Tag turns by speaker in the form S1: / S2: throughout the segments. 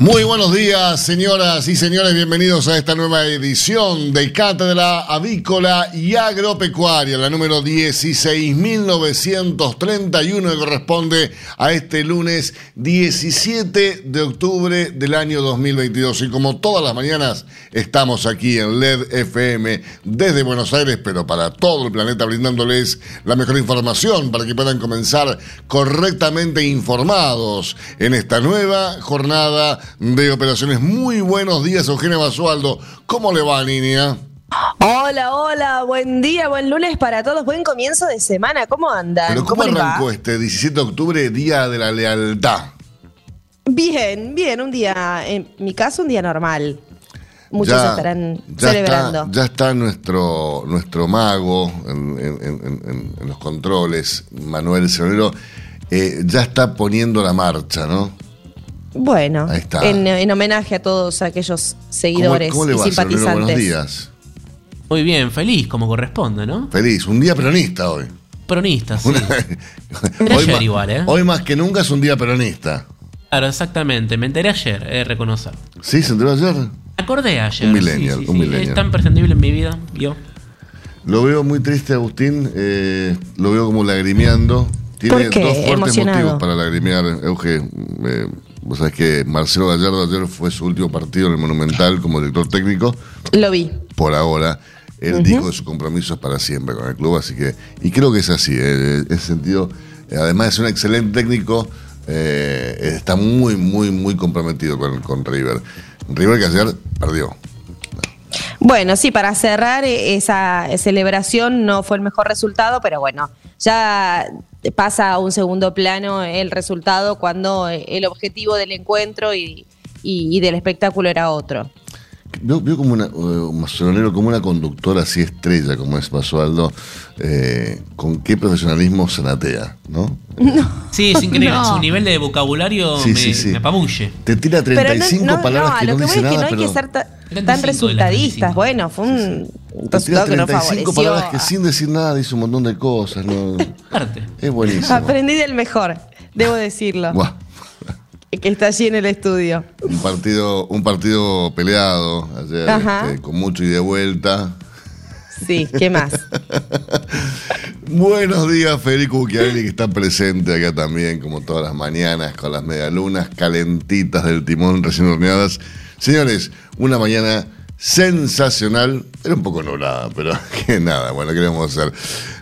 S1: Muy buenos días, señoras y señores. Bienvenidos a esta nueva edición de Cátedra Avícola y Agropecuaria, la número 16.931, que corresponde a este lunes 17 de octubre del año 2022. Y como todas las mañanas, estamos aquí en LED FM desde Buenos Aires, pero para todo el planeta, brindándoles la mejor información para que puedan comenzar correctamente informados en esta nueva jornada de operaciones. Muy buenos días, Eugenia Basualdo. ¿Cómo le va, niña?
S2: Hola, hola, buen día, buen lunes para todos, buen comienzo de semana, ¿cómo andan?
S1: ¿Pero cómo, arrancó este 17 de octubre, Día de la Lealtad?
S2: Bien, bien, un día, en mi caso, un día normal. Muchos estarán celebrando.
S1: ya está nuestro, nuestro mago en, los controles, Manuel Cerrero, eh, ya está poniendo la marcha, ¿no?
S2: Bueno, En, homenaje a todos aquellos seguidores
S1: ¿Cómo, le va,
S2: y simpatizantes.
S1: Buenos días.
S3: Muy bien, feliz como corresponde, ¿no?
S1: Feliz, un día peronista hoy.
S3: Peronista, sí.
S1: hoy, más, igual, ¿eh? hoy más que nunca es un día peronista.
S3: Claro, exactamente. Me enteré ayer, eh, reconocer.
S1: ¿Sí? ¿Se enteró ayer?
S3: Acordé ayer.
S1: Un millennial, un millennial.
S3: Es tan prescindible en mi vida, yo.
S1: Lo veo muy triste, Agustín. Eh, lo veo como lagrimeando. Tiene dos fuertes motivos para lagrimear, Euge. Eh, Vos sabés que Marcelo Gallardo ayer fue su último partido en el Monumental como director técnico.
S2: Lo vi.
S1: Por ahora. Él dijo que su compromiso es para siempre con el club, así que. Y creo que es así. Eh, en ese sentido, eh, además de ser un excelente técnico, eh, está muy, muy, muy comprometido con, con River. River que ayer perdió.
S2: Bueno, sí, para cerrar esa celebración no fue el mejor resultado, pero bueno, ya pasa a un segundo plano el resultado cuando el objetivo del encuentro y, del espectáculo era otro.
S1: Veo, como una, uh, como una conductora así estrella como es Basualdo, eh, con qué profesionalismo se natea, ¿no?
S3: Sí, es increíble. Su nivel de vocabulario me, apabulle.
S1: Te tira 35 palabras que no, dice nada,
S2: que no hay que ser tan resultadistas. Bueno, fue un
S1: resultado que no favoreció. palabras que sin decir nada dice un montón de cosas. ¿no? es buenísimo.
S2: Aprendí del mejor, debo decirlo. Que está allí en el estudio.
S1: Un partido, un partido peleado ayer, este, con mucho y de vuelta.
S2: Sí, ¿qué más?
S1: Buenos días, Federico Bucchiarelli, que está presente acá también, como todas las mañanas, con las medialunas calentitas del timón recién horneadas. Señores, una mañana sensacional, era un poco nublada, pero que nada, bueno, ¿qué vamos a hacer?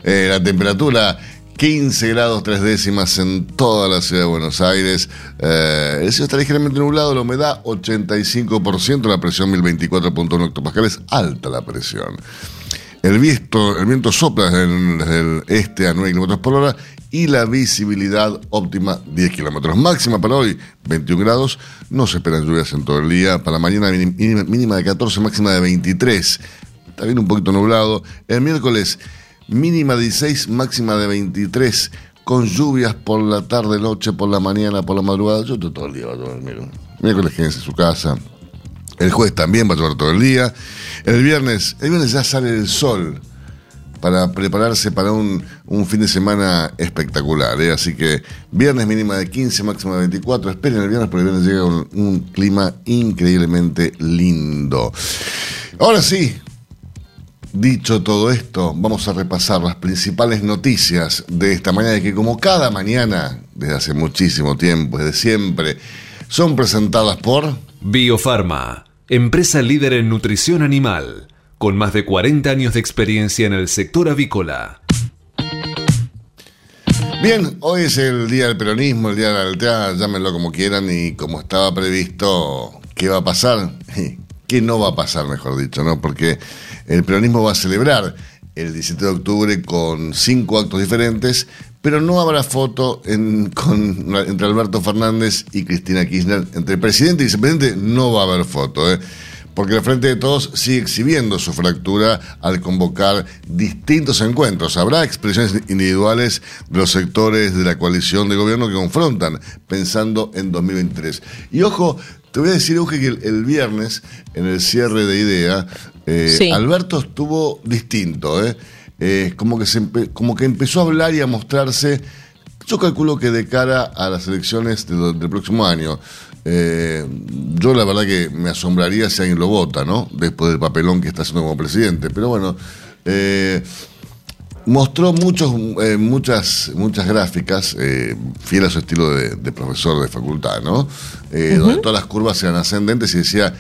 S1: Eh, la temperatura 15 grados tres décimas en toda la ciudad de Buenos Aires. Eh, el cielo está ligeramente nublado, la humedad 85%, la presión 1024.1 hectopascales, alta la presión. El viento, el viento sopla desde el, este a 9 kilómetros por hora y la visibilidad óptima 10 kilómetros. Máxima para hoy 21 grados. No se esperan lluvias en todo el día. Para mañana mínima, de 14, máxima de 23. También un poquito nublado. El miércoles mínima de 16, máxima de 23, con lluvias por la tarde, noche, por la mañana, por la madrugada. Yo todo el día va a dormir. Miércoles quédense en su casa. El jueves también va a llover todo el día. El viernes, el viernes ya sale el sol para prepararse para un, fin de semana espectacular. ¿eh? Así que viernes mínima de 15, máxima de 24. Esperen el viernes porque el viernes llega un clima increíblemente lindo. Ahora sí, Dicho todo esto, vamos a repasar las principales noticias de esta mañana, que como cada mañana, desde hace muchísimo tiempo, desde siempre, son presentadas por...
S4: Biofarma, empresa líder en nutrición animal, con más de 40 años de experiencia en el sector avícola.
S1: Bien, hoy es el Día del Peronismo, el Día de la Lealtad, llámenlo como quieran y como estaba previsto, ¿qué va a pasar? ¿Qué no va a pasar, mejor dicho, no? Porque el peronismo va a celebrar el 17 de octubre con cinco actos diferentes, pero no habrá foto entre Alberto Fernández y Cristina Kirchner. Entre presidente y vicepresidente no va a haber foto, ¿eh? porque el Frente de Todos sigue exhibiendo su fractura al convocar distintos encuentros. Habrá expresiones individuales de los sectores de la coalición de gobierno que confrontan, pensando en 2023. Y ojo, te voy a decir, Euge, que el, viernes, en el cierre de IDEA, eh, Alberto estuvo distinto, ¿eh? eh como, que como que empezó a hablar y a mostrarse, yo calculo que de cara a las elecciones del, próximo año. Eh, yo la verdad que me asombraría si alguien lo vota, ¿no? Después del papelón que está haciendo como presidente. Pero bueno, mostró muchos, muchas, muchas gráficas, fiel a su estilo de, profesor de facultad, ¿no? Donde todas las curvas eran ascendentes y decía,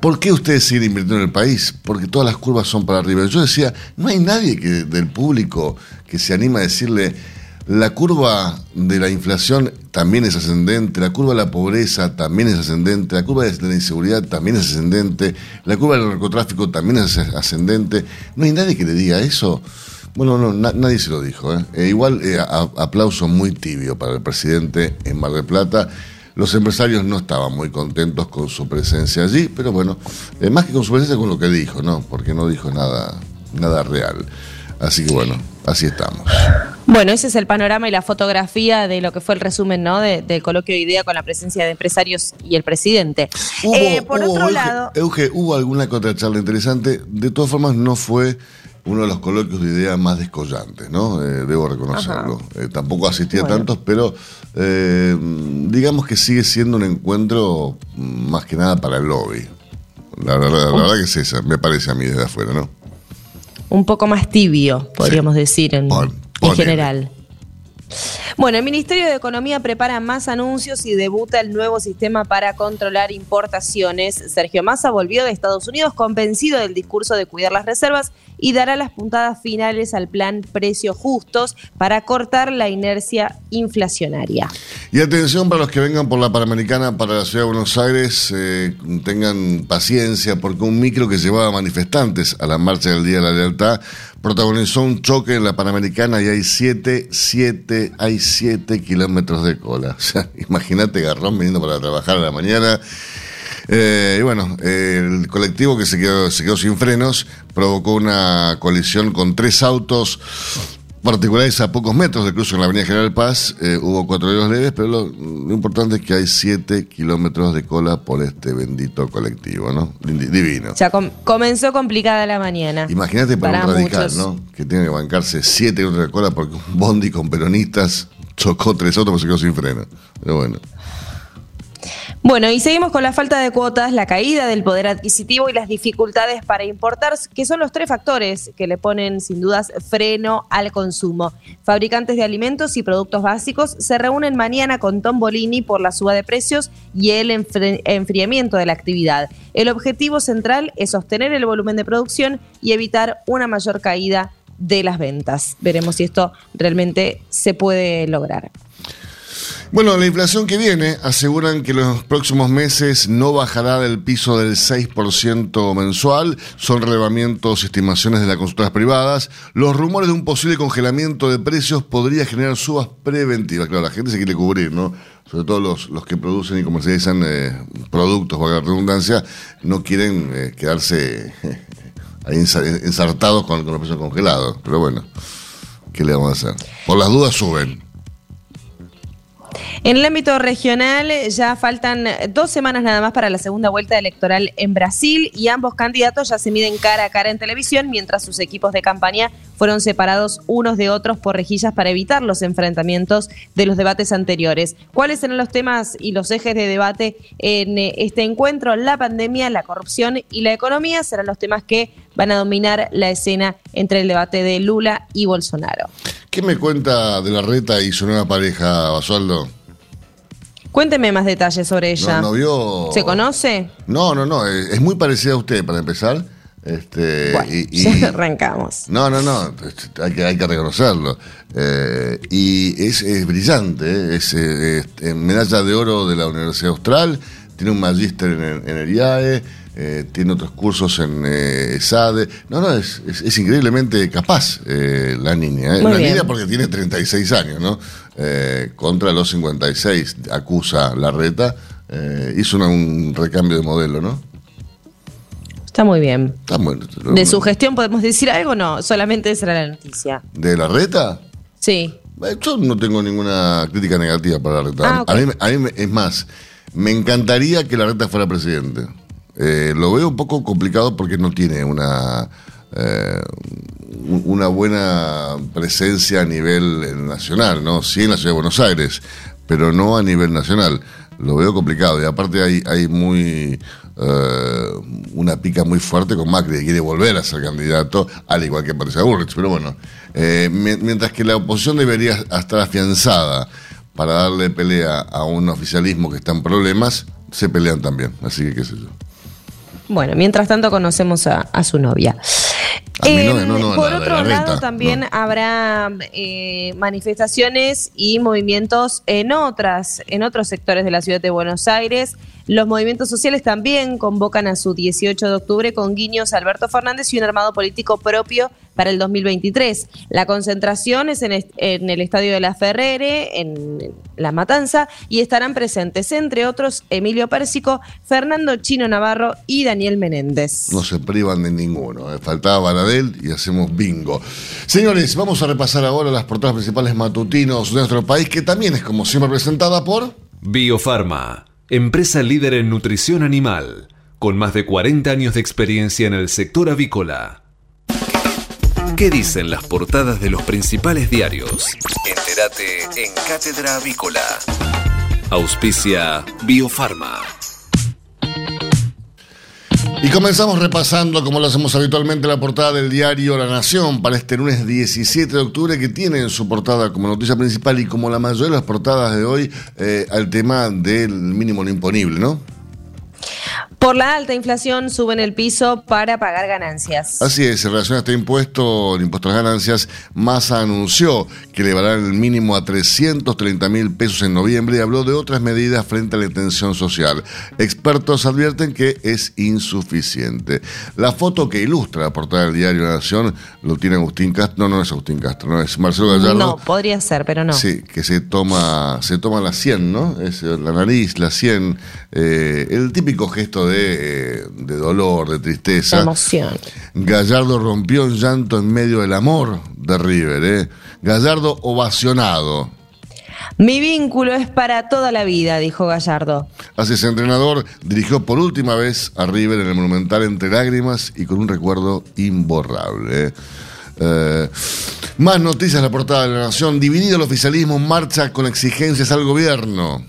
S1: ¿Por qué ustedes siguen invirtiendo en el país? Porque todas las curvas son para arriba. Yo decía, no hay nadie que, del público que se anima a decirle, la curva de la inflación también es ascendente, la curva de la pobreza también es ascendente, la curva de la inseguridad también es ascendente, la curva del narcotráfico también es ascendente. No hay nadie que le diga eso. Bueno, no, nadie se lo dijo. ¿eh? E igual eh, aplauso muy tibio para el presidente en Mar del Plata. Los empresarios no estaban muy contentos con su presencia allí, pero bueno, eh, más que con su presencia, con lo que dijo, ¿no? Porque no dijo nada, nada real. Así que bueno, así estamos.
S2: Bueno, ese es el panorama y la fotografía de lo que fue el resumen, ¿no? del coloquio de idea con la presencia de empresarios y el presidente.
S1: Eh, por otro lado. Euge, hubo alguna contracharla interesante. De todas formas, no fue uno de los coloquios de idea más descollantes, ¿no? Eh, debo reconocerlo. Eh, tampoco asistí a tantos, pero eh, digamos que sigue siendo un encuentro más que nada para el lobby. La verdad, la verdad que es esa, me parece a mí desde afuera, ¿no?
S2: Un poco más tibio, podríamos decir, en, en general. Bueno, el Ministerio de Economía prepara más anuncios y debuta el nuevo sistema para controlar importaciones. Sergio Massa volvió de Estados Unidos convencido del discurso de cuidar las reservas y dará las puntadas finales al plan Precios Justos para cortar la inercia inflacionaria.
S1: Y atención para los que vengan por la Panamericana para la Ciudad de Buenos Aires, eh, tengan paciencia porque un micro que llevaba manifestantes a la marcha del Día de la Lealtad protagonizó un choque en la Panamericana y hay siete, siete, hay siete kilómetros de cola. O sea, imagínate Garrón viniendo para trabajar a la mañana eh, y bueno, el colectivo que se quedó, se quedó sin frenos provocó una colisión con tres autos particulares a pocos metros de cruce en la Avenida General Paz. Eh, hubo cuatro heridos leves, pero lo, importante es que hay siete kilómetros de cola por este bendito colectivo, ¿no? Divino.
S2: O sea, comenzó complicada la mañana.
S1: Imagínate para, un radical, ¿no? Que tiene que bancarse siete kilómetros de cola porque un bondi con peronistas chocó tres autos y se quedó sin freno. Pero bueno.
S2: Bueno, y seguimos con la falta de cuotas, la caída del poder adquisitivo y las dificultades para importar, que son los tres factores que le ponen sin dudas freno al consumo. Fabricantes de alimentos y productos básicos se reúnen mañana con Tom Bolini por la suba de precios y el enfriamiento de la actividad. El objetivo central es sostener el volumen de producción y evitar una mayor caída de las ventas. Veremos si esto realmente se puede lograr.
S1: Bueno, la inflación que viene aseguran que los próximos meses no bajará del piso del 6% mensual. Son relevamientos y estimaciones de las consultoras privadas. Los rumores de un posible congelamiento de precios podría generar subas preventivas. Claro, la gente se quiere cubrir, ¿no? Sobre todo los, los que producen y comercializan eh, productos, la redundancia, no quieren eh, quedarse ahí ensartados con, con los precios congelados. Pero bueno, ¿qué le vamos a hacer? Por las dudas suben.
S2: En el ámbito regional ya faltan dos semanas nada más para la segunda vuelta electoral en Brasil y ambos candidatos ya se miden cara a cara en televisión mientras sus equipos de campaña fueron separados unos de otros por rejillas para evitar los enfrentamientos de los debates anteriores. ¿Cuáles serán los temas y los ejes de debate en este encuentro? La pandemia, la corrupción y la economía serán los temas que van a dominar la escena entre el debate de Lula y Bolsonaro.
S1: ¿Qué me cuenta de la reta y su nueva pareja, Basualdo?
S2: Cuénteme más detalles sobre ella.
S1: No, vio...
S2: ¿Se conoce?
S1: No, no, no. Es muy parecida a usted, para empezar. Este,
S2: y, ya arrancamos.
S1: No, no, no. Hay que, hay que reconocerlo. Eh, y es, brillante. ¿eh? Es, medalla de oro de la Universidad Austral. Tiene un magíster en en el IAE. Eh, tiene otros cursos en eh, SADE. No, no, es, es, increíblemente capaz eh, la niña. La niña porque tiene 36 años, ¿no? contra los 56 acusa la reta. hizo un recambio de modelo, ¿no?
S2: Está muy bien. ¿De su gestión podemos decir algo no? Solamente esa era la noticia.
S1: ¿De la reta?
S2: Sí.
S1: Yo no tengo ninguna crítica negativa para la reta. Ah, a, mí, a mí, es más, me encantaría que la reta fuera presidente. Eh, lo veo un poco complicado porque no tiene una, eh, una buena presencia a nivel nacional, ¿no? Sí en la ciudad de Buenos Aires, pero no a nivel nacional. Lo veo complicado y aparte hay, hay muy eh, una pica muy fuerte con Macri, que quiere volver a ser candidato, al igual que Patricia Bullrich. Pero bueno, mientras que la oposición debería estar afianzada para darle pelea a un oficialismo que está en problemas, se pelean también. Así que qué sé yo.
S2: Bueno, mientras tanto conocemos a, su novia. Por otro lado, también habrá eh, manifestaciones y movimientos en otras, en otros sectores de la ciudad de Buenos Aires. Los movimientos sociales también convocan a su 18 de octubre con guiños a Alberto Fernández y un armado político propio para el 2023. La concentración es en, el Estadio de la Ferrere, en La Matanza, y estarán presentes, entre otros, Emilio Pérsico, Fernando Chino Navarro y Daniel Menéndez.
S1: No se privan de ninguno. Eh. Faltaba Baradel y hacemos bingo. Señores, vamos a repasar ahora las portadas principales matutinos de nuestro país, que también es como siempre presentada por...
S4: Biofarma Empresa líder en nutrición animal, con más de 40 años de experiencia en el sector avícola. ¿Qué dicen las portadas de los principales diarios? Entérate en Cátedra Avícola. Auspicia Biofarma.
S1: Y comenzamos repasando, como lo hacemos habitualmente, la portada del diario La Nación para este lunes 17 de octubre, que tiene en su portada como noticia principal y como la mayoría de las portadas de hoy, eh, al tema del mínimo no imponible, ¿no?
S2: Por la alta inflación suben el piso para pagar ganancias.
S1: Así es, en relación a este impuesto, el impuesto a las ganancias, Massa anunció que elevarán el mínimo a 330 mil pesos en noviembre y habló de otras medidas frente a la intención social. Expertos advierten que es insuficiente. La foto que ilustra la portada del diario La Nación lo tiene Agustín Castro, no, no es Agustín Castro, no es Marcelo Gallardo.
S2: No, podría ser, pero no.
S1: Sí, que se toma, se toma la 100, ¿no? Es la nariz, la 100, eh, el típico gesto de, dolor, de tristeza.
S2: Emoción.
S1: Gallardo rompió en llanto en medio del amor de River. ¿eh? Gallardo ovacionado.
S2: Mi vínculo es para toda la vida, dijo Gallardo.
S1: Así ese entrenador dirigió por última vez a River en el Monumental entre lágrimas y con un recuerdo imborrable. ¿eh? Eh, más noticias de la portada de la Nación. Dividido el oficialismo, marcha con exigencias al gobierno.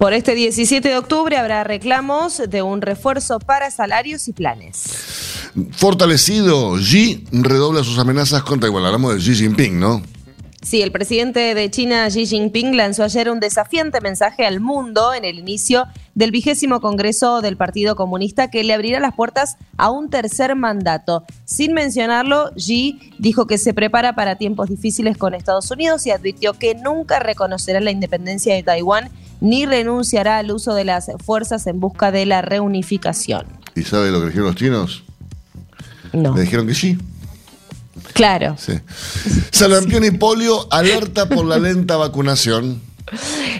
S2: Por este 17 de octubre habrá reclamos de un refuerzo para salarios y planes.
S1: Fortalecido, Xi redobla sus amenazas contra, igual hablamos de Xi Jinping, ¿no?
S2: Sí, el presidente de China, Xi Jinping, lanzó ayer un desafiante mensaje al mundo en el inicio del vigésimo Congreso del Partido Comunista que le abrirá las puertas a un tercer mandato. Sin mencionarlo, Xi dijo que se prepara para tiempos difíciles con Estados Unidos y advirtió que nunca reconocerá la independencia de Taiwán ni renunciará al uso de las fuerzas en busca de la reunificación.
S1: ¿Y sabe lo que dijeron los chinos?
S2: No.
S1: Le dijeron que sí.
S2: Claro.
S1: Sí. Salampión y polio alerta por la lenta vacunación.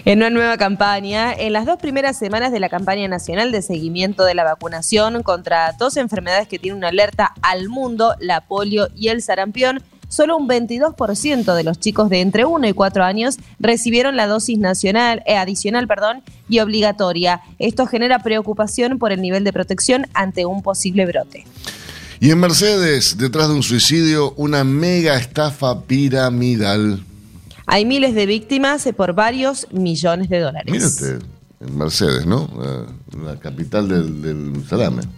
S2: En una nueva campaña, en las dos primeras semanas de la campaña nacional de seguimiento de la vacunación contra dos enfermedades que tienen una alerta al mundo, la polio y el sarampión, solo un 22% de los chicos de entre 1 y 4 años recibieron la dosis nacional, eh, adicional perdón, y obligatoria. Esto genera preocupación por el nivel de protección ante un posible brote.
S1: Y en Mercedes, detrás de un suicidio, una mega estafa piramidal.
S2: Hay miles de víctimas por varios millones de dólares.
S1: Mírate, en Mercedes, ¿no? La, capital del, salame.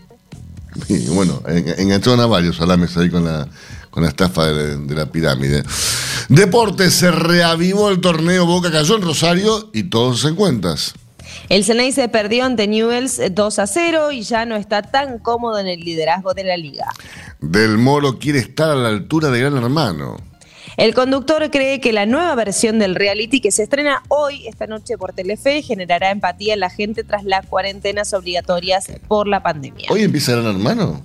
S1: Y bueno, engancharon a varios salames ahí con la, con la estafa de, la pirámide. Deportes, se reavivó el torneo, Boca cayó en Rosario y todos en cuentas.
S2: El Ceney se perdió ante Newells 2 a 0 y ya no está tan cómodo en el liderazgo de la liga.
S1: Del Moro quiere estar a la altura de Gran Hermano.
S2: El conductor cree que la nueva versión del reality que se estrena hoy, esta noche por Telefe, generará empatía en la gente tras las cuarentenas obligatorias por la pandemia.
S1: ¿Hoy empieza Gran Hermano?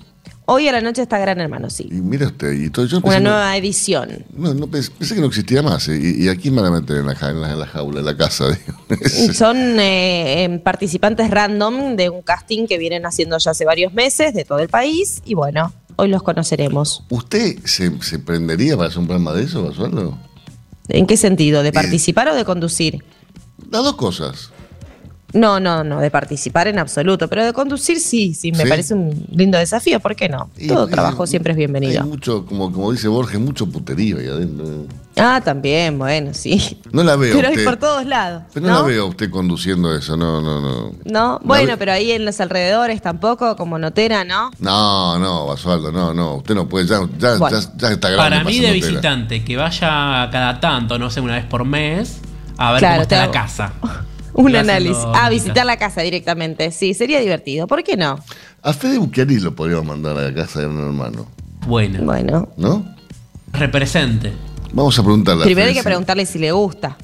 S2: Hoy a la noche está Gran Hermano, sí.
S1: Y mira usted, y todo, yo
S2: Una nueva edición.
S1: No, no pensé, que no existía más. ¿eh? Y, aquí me la meten en la, en la, jaula, en la casa.
S2: Son eh, em, participantes random de un casting que vienen haciendo ya hace varios meses de todo el país. Y bueno, hoy los conoceremos.
S1: ¿Usted se, prendería para hacer un programa de eso, Basualdo?
S2: ¿En qué sentido? ¿De participar o de conducir?
S1: Las dos cosas.
S2: No, no, no, de participar en absoluto, pero de conducir sí, sí, me parece un lindo desafío, ¿por qué no? Todo trabajo siempre es bienvenido.
S1: Hay mucho, como, como dice Borges, mucho puterío ahí adentro.
S2: Ah, también, bueno, sí.
S1: No la veo.
S2: Pero hay por todos lados.
S1: Pero no, la veo usted conduciendo eso, no, no, no.
S2: No, bueno, pero ahí en los alrededores tampoco, como notera, ¿no?
S1: No, no, Basualdo, no, no. Usted no puede, ya, ya, ya, está grande.
S3: Para mí, de visitante, que vaya cada tanto, no sé, una vez por mes, a ver cómo está la casa.
S2: Un análisis. Ah, visitar la casa directamente. Sí, sería divertido. ¿Por qué no?
S1: A Fede Bucchiari lo podríamos mandar a la casa de un hermano.
S3: Bueno.
S2: Bueno.
S1: ¿No?
S3: Represente.
S1: Vamos a preguntarle.
S2: Primero hay que preguntarle si le gusta.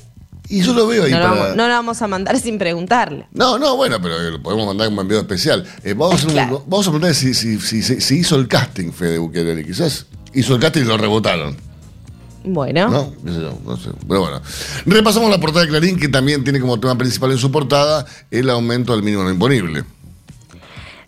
S1: Y yo lo veo ahí.
S2: No, lo vamos, no lo vamos a mandar sin preguntarle.
S1: No, no, bueno, pero lo podemos mandar un envío especial. Eh, vamos, a vamos, a preguntarle si, si, si, hizo el casting Fede Bucchiari. Quizás hizo el casting y lo rebotaron.
S2: Bueno.
S1: No, no sé, Pero bueno. Repasamos la portada de Clarín, que también tiene como tema principal en su portada el aumento del mínimo imponible.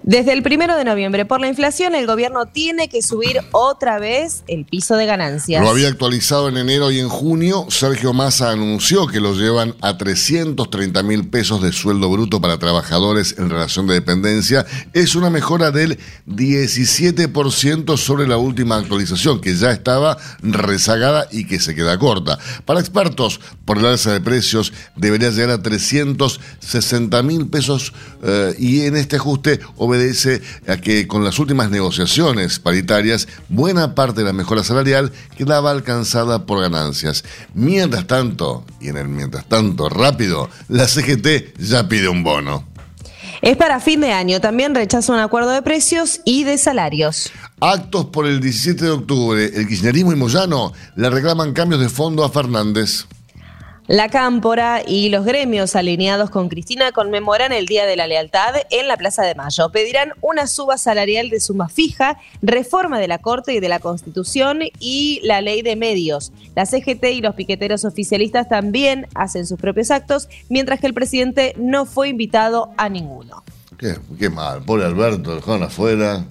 S2: Desde el primero de noviembre, por la inflación, el gobierno tiene que subir otra vez el piso de ganancias.
S1: Lo había actualizado en enero y en junio. Sergio Massa anunció que lo llevan a 330 mil pesos de sueldo bruto para trabajadores en relación de dependencia. Es una mejora del 17% sobre la última actualización, que ya estaba rezagada y que se queda corta. Para expertos, por el alza de precios, debería llegar a 360 mil pesos eh, y en este ajuste obedece obedece a que con las últimas negociaciones paritarias, buena parte de la mejora salarial quedaba alcanzada por ganancias. Mientras tanto, y en el mientras tanto rápido, la CGT ya pide un bono.
S2: Es para fin de año. También rechaza un acuerdo de precios y de salarios.
S1: Actos por el 17 de octubre. El kirchnerismo y Moyano le reclaman cambios de fondo a Fernández.
S2: La Cámpora y los gremios alineados con Cristina conmemoran el Día de la Lealtad en la Plaza de Mayo. Pedirán una suba salarial de suma fija, reforma de la Corte y de la Constitución y la ley de medios. La CGT y los piqueteros oficialistas también hacen sus propios actos, mientras que el presidente no fue invitado a ninguno.
S1: Qué, mal, pobre Alberto, dejaron afuera.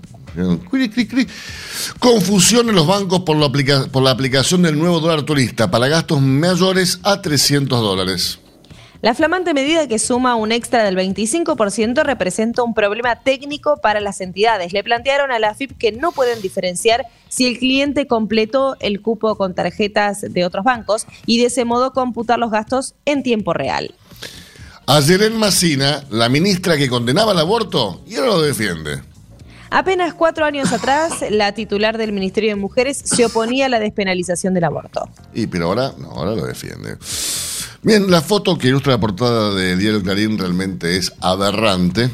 S1: Confusión en los bancos por la, por la aplicación del nuevo dólar turista para gastos mayores a 300 dólares.
S2: La flamante medida que suma un extra del 25% representa un problema técnico para las entidades. Le plantearon a la AFIP que no pueden diferenciar si el cliente completó el cupo con tarjetas de otros bancos y de ese modo computar los gastos en tiempo real.
S1: Ayer en Massina, la ministra que condenaba el aborto y ahora lo defiende.
S2: Apenas cuatro años atrás, la titular del Ministerio de Mujeres se oponía a la despenalización del aborto.
S1: Y pero ahora, ahora lo defiende. Bien, la foto que ilustra la portada de Diario Clarín realmente es aberrante.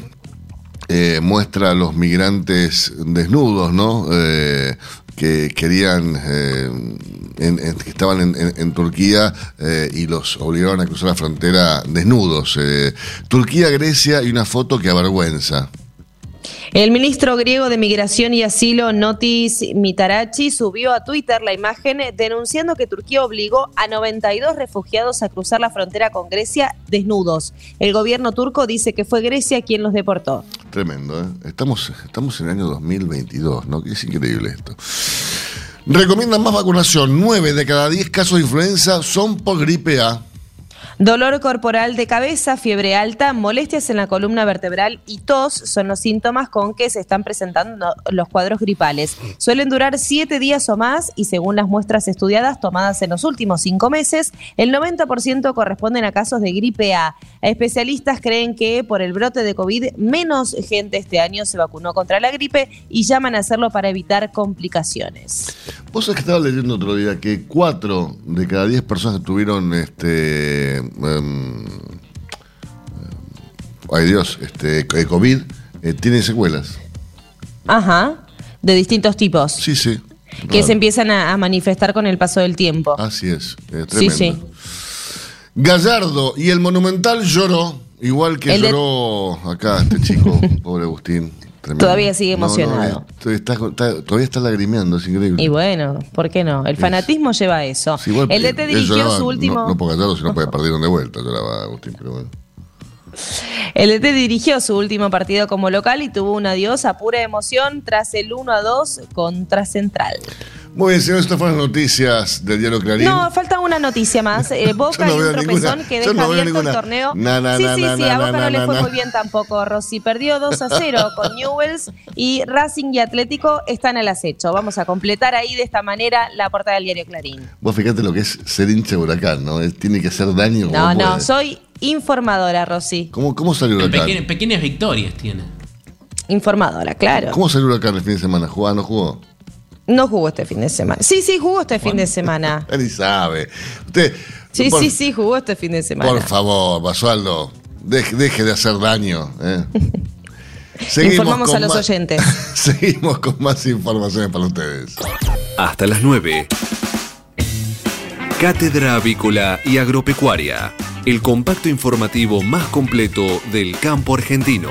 S1: Eh, muestra a los migrantes desnudos, ¿no? Eh, que querían, eh, que estaban en, Turquía y los obligaron a cruzar la frontera desnudos. Turquía, Grecia y una foto que avergüenza.
S2: El ministro griego de Migración y Asilo, Notis Mitarachi, subió a Twitter la imagen denunciando que Turquía obligó a 92 refugiados a cruzar la frontera con Grecia desnudos. El gobierno turco dice que fue Grecia quien los deportó.
S1: Tremendo, ¿eh? Estamos, estamos en el año 2022, ¿no? Es increíble esto. Recomiendan más vacunación. 9 de cada 10 casos de influenza son por gripe A.
S2: Dolor corporal de cabeza, fiebre alta, molestias en la columna vertebral y tos son los síntomas con que se están presentando los cuadros gripales. Suelen durar siete días o más y según las muestras estudiadas tomadas en los últimos cinco meses, el 90% corresponden a casos de gripe A. Especialistas creen que por el brote de COVID menos gente este año se vacunó contra la gripe y llaman a hacerlo para evitar complicaciones.
S1: Vos sabés que estaba leyendo otro día que cuatro de cada diez personas que tuvieron este Em, ay Dios, este, COVID, eh, tiene secuelas.
S2: Ajá, de distintos tipos.
S1: Sí, sí.
S2: que se empiezan a, manifestar con el paso del tiempo.
S1: Así es, Sí, sí. Gallardo y el Monumental lloró, igual que lloró acá este chico, pobre Agustín.
S2: Todavía sigue emocionado.
S1: todavía está lagrimeando, es increíble.
S2: Y bueno, ¿por qué no? El fanatismo lleva a eso. el DT dirigió su último.
S1: No, no por Gallardo, sino porque perdieron de vuelta, lloraba Agustín, pero bueno.
S2: El DT dirigió su último partido como local y tuvo un adiós a pura emoción tras el 1 a 2 contra Central.
S1: Muy bien, señores, estas fueron las noticias del Diario Clarín.
S2: No, falta una noticia más. Eh, Boca y un tropezón que deja abierto el torneo. sí, sí, sí, a Boca no le fue muy bien tampoco, Rossi. Perdió 2 a 0 con Newells y Racing y Atlético están al acecho. Vamos a completar ahí de esta manera la portada del Diario Clarín.
S1: Vos fíjate lo que es ser hincha de huracán, ¿no? Tiene que hacer daño.
S2: No, no, soy informadora, Rosy.
S1: ¿Cómo, cómo salió Huracán?
S3: pequeñas victorias tiene.
S2: Informadora, claro.
S1: ¿Cómo salió Huracán el fin de semana? ¿Jugó? ¿No jugó?
S2: No jugó este fin de semana. Sí, sí, jugó este fin de semana.
S1: Él sabe. Usted,
S2: sí, sí, sí, jugó este fin de semana.
S1: Por favor, Basualdo, deje, deje de hacer daño. ¿eh?
S2: Informamos a los oyentes.
S1: Seguimos con más informaciones para ustedes.
S4: Hasta las 9. Cátedra Avícola y Agropecuaria el compacto informativo más completo del campo argentino.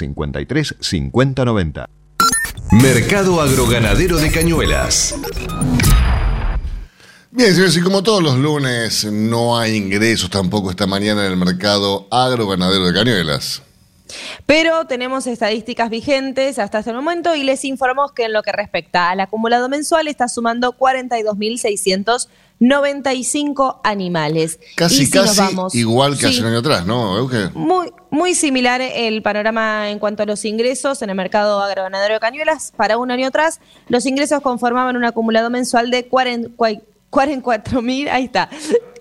S5: 53 50 90.
S4: Mercado Agroganadero de Cañuelas.
S1: Bien, señores, y como todos los lunes, no hay ingresos tampoco esta mañana en el mercado agroganadero de Cañuelas.
S2: Pero tenemos estadísticas vigentes hasta este momento y les informamos que en lo que respecta al acumulado mensual está sumando 42.600 95 animales.
S1: Casi, casi igual que hace un año atrás, ¿no?
S2: Muy, muy similar el panorama en cuanto a los ingresos en el mercado agroganadero de cañuelas. Para un año atrás, los ingresos conformaban un acumulado mensual de 40, 44 mil, ahí está,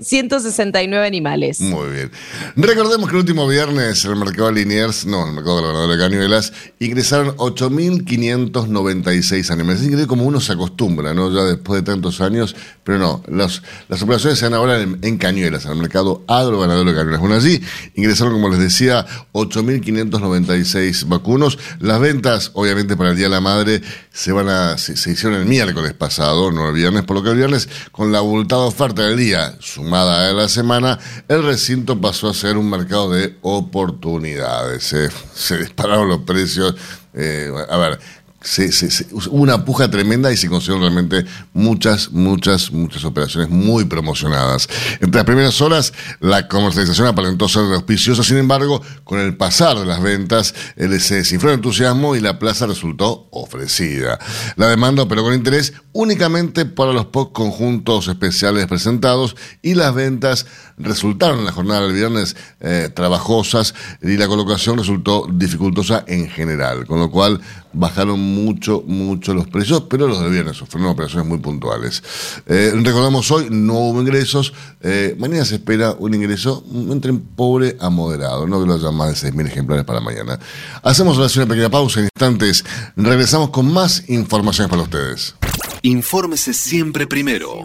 S2: 169 animales.
S1: Muy bien. Recordemos que el último viernes en el mercado de Liniers, no, el mercado de ganadero de cañuelas, ingresaron 8.596 animales. Es increíble como uno se acostumbra, ¿no? Ya después de tantos años, pero no, las operaciones se dan ahora en, cañuelas, en el mercado agro-ganadero de cañuelas. Bueno, allí ingresaron, como les decía, 8.596 vacunos. Las ventas, obviamente, para el Día de la Madre se van a, se hicieron el miércoles pasado, no el viernes, por lo que el viernes con la abultada oferta del día, sumada a la semana, el recinto pasó a ser un mercado de oportunidades. Se, dispararon los precios. Eh, a ver, hubo una puja tremenda y se consiguieron realmente muchas, muchas, muchas operaciones muy promocionadas. Entre las primeras horas, la comercialización aparentó ser auspiciosa, sin embargo, con el pasar de las ventas, se desinfló el entusiasmo y la plaza resultó ofrecida. La demanda operó con interés únicamente para los pocos conjuntos especiales presentados y las ventas resultaron en la jornada del viernes eh, trabajosas y la colocación resultó dificultosa en general, con lo cual bajaron mucho, mucho los precios, pero los del viernes fueron operaciones muy puntuales. Eh, recordamos hoy, no hubo ingresos, eh, mañana se espera un ingreso entre pobre a moderado, no que lo haya más de 6.000 ejemplares para mañana. Hacemos una pequeña pausa en instantes, regresamos con más informaciones para ustedes.
S4: Infórmese siempre primero.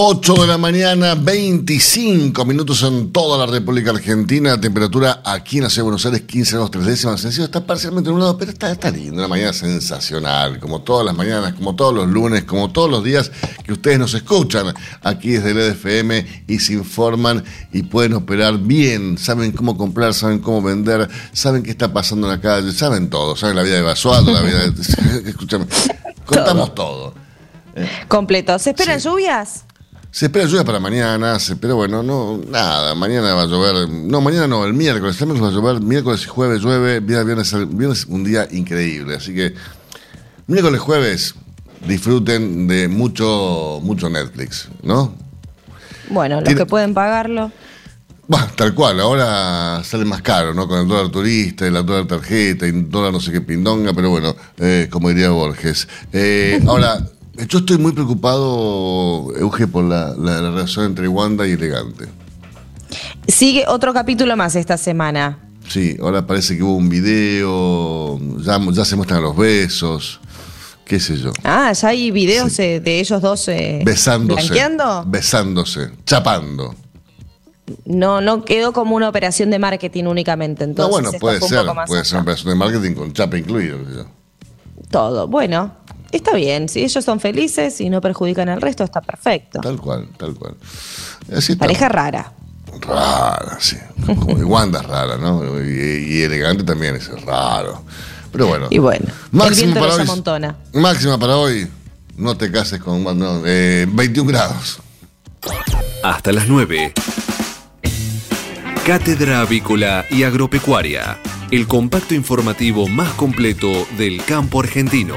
S1: 8 de la mañana, 25 minutos en toda la República Argentina. Temperatura aquí en la ciudad de Buenos Aires, 15 grados 3 décimas. Sencillo, está parcialmente nublado, pero está, está lindo. Una mañana sensacional, como todas las mañanas, como todos los lunes, como todos los días que ustedes nos escuchan aquí desde el EDFM y se informan y pueden operar bien. Saben cómo comprar, saben cómo vender, saben qué está pasando en la calle, saben todo. Saben la vida de Basualdo, la vida de. Escúchame, contamos todo.
S2: Completo. ¿Se esperan lluvias?
S1: Se espera lluvia para mañana, se espera, bueno, no, nada, mañana va a llover, no, mañana no, el miércoles, el va a llover, miércoles y jueves llueve, viernes, viernes un día increíble, así que miércoles, jueves, disfruten de mucho, mucho Netflix, ¿no?
S2: Bueno, los que pueden pagarlo.
S1: Bueno, tal cual, ahora sale más caro, ¿no? Con el dólar turista la dólar tarjeta el dólar no sé qué pindonga, pero bueno, eh, como diría Borges. Eh, ahora... Yo estoy muy preocupado, Euge, por la, relación entre Wanda y Elegante.
S2: Sigue otro capítulo más esta semana.
S1: Sí, ahora parece que hubo un video, ya, ya se muestran los besos, qué sé yo.
S2: Ah, ya hay videos eh, de ellos dos eh,
S1: besándose. Besándose, chapando.
S2: No, no quedó como una operación de marketing únicamente. Entonces,
S1: no, bueno, puede ser, puede ser una operación de marketing con chapa incluido.
S2: Todo, bueno, Está bien, si ellos son felices y no perjudican al resto, está perfecto.
S1: Tal cual, tal cual.
S2: Pareja rara.
S1: Rara, sí. Como Wanda es rara, ¿no? Y, elegante también es raro. Pero bueno.
S2: Y bueno,
S1: máxima para hoy. Montona. Máxima para hoy. No te cases con no, 21 grados.
S4: Hasta las 9. Cátedra Avícola y Agropecuaria. El compacto informativo más completo del campo argentino.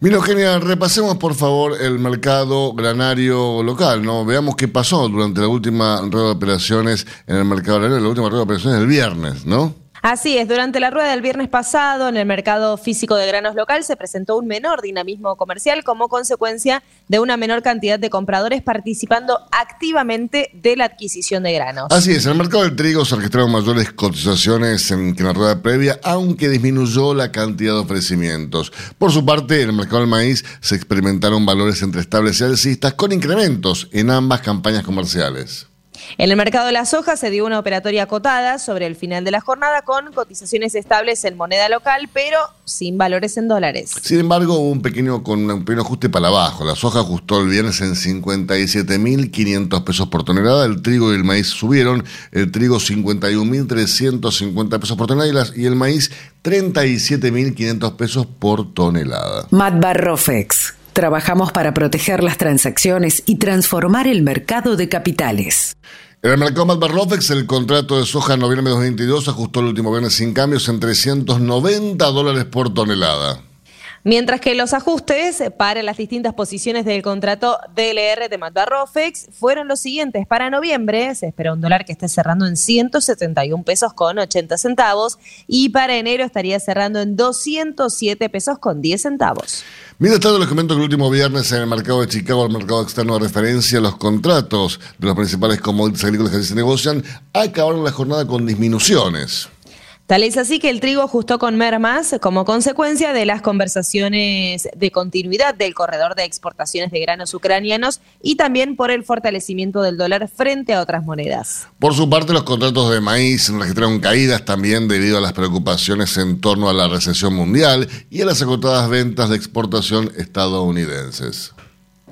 S1: Mira, Eugenia, repasemos por favor el mercado granario local, ¿no? Veamos qué pasó durante la última rueda de operaciones en el mercado granario, la última rueda de operaciones del viernes, ¿no?
S2: Así es, durante la rueda del viernes pasado en el mercado físico de granos local se presentó un menor dinamismo comercial como consecuencia de una menor cantidad de compradores participando activamente de la adquisición de granos.
S1: Así es, en el mercado del trigo se registraron mayores cotizaciones en, que en la rueda previa, aunque disminuyó la cantidad de ofrecimientos. Por su parte, en el mercado del maíz se experimentaron valores entre estables y alcistas con incrementos en ambas campañas comerciales.
S2: En el mercado de la soja se dio una operatoria acotada sobre el final de la jornada con cotizaciones estables en moneda local, pero sin valores en dólares.
S1: Sin embargo, hubo un pequeño, con un pequeño ajuste para abajo. La soja ajustó el viernes en 57.500 pesos por tonelada, el trigo y el maíz subieron, el trigo 51.350 pesos por tonelada y el maíz 37.500 pesos por tonelada.
S6: Matt Barrofex. Trabajamos para proteger las transacciones y transformar el mercado de capitales.
S1: En el mercado Malbarrofex, el contrato de soja en noviembre de 2022 ajustó el último viernes sin cambios en 390 dólares por tonelada.
S2: Mientras que los ajustes para las distintas posiciones del contrato DLR de Matbarrofex fueron los siguientes. Para noviembre se espera un dólar que esté cerrando en 171 pesos con 80 centavos y para enero estaría cerrando en 207 pesos con 10 centavos.
S1: Mientras tanto, les comento que el último viernes en el mercado de Chicago, el mercado externo de referencia, los contratos de los principales commodities agrícolas que se negocian acabaron la jornada con disminuciones.
S2: Tal es así que el trigo ajustó con mermas como consecuencia de las conversaciones de continuidad del corredor de exportaciones de granos ucranianos y también por el fortalecimiento del dólar frente a otras monedas.
S1: Por su parte, los contratos de maíz registraron caídas también debido a las preocupaciones en torno a la recesión mundial y a las agotadas ventas de exportación estadounidenses.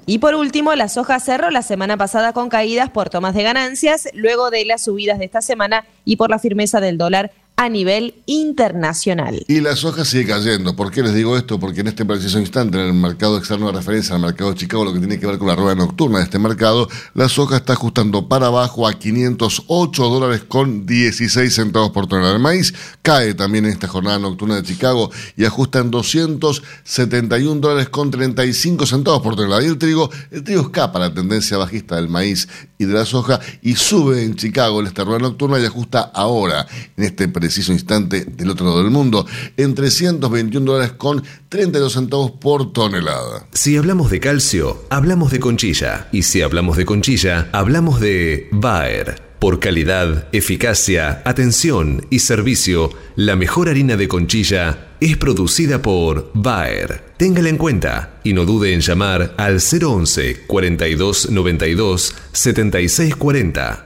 S2: Y por último, la soja cerró la semana pasada con caídas por tomas de ganancias, luego de las subidas de esta semana y por la firmeza del dólar a nivel internacional.
S1: Y la soja sigue cayendo. ¿Por qué les digo esto? Porque en este preciso instante, en el mercado externo de referencia, al mercado de Chicago, lo que tiene que ver con la rueda nocturna de este mercado, la soja está ajustando para abajo a 508 dólares con 16 centavos por tonelada. El maíz cae también en esta jornada nocturna de Chicago y ajusta en 271 dólares con 35 centavos por tonelada. Y el trigo, el trigo escapa la tendencia bajista del maíz y de la soja y sube en Chicago en esta rueda nocturna y ajusta ahora, en este preciso instante del otro lado del mundo, en 321 dólares con 32 centavos por tonelada.
S4: Si hablamos de calcio, hablamos de conchilla. Y si hablamos de conchilla, hablamos de Bayer. Por calidad, eficacia, atención y servicio, la mejor harina de conchilla es producida por Bayer. Téngala en cuenta y no dude en llamar al 011 42 92 76 40.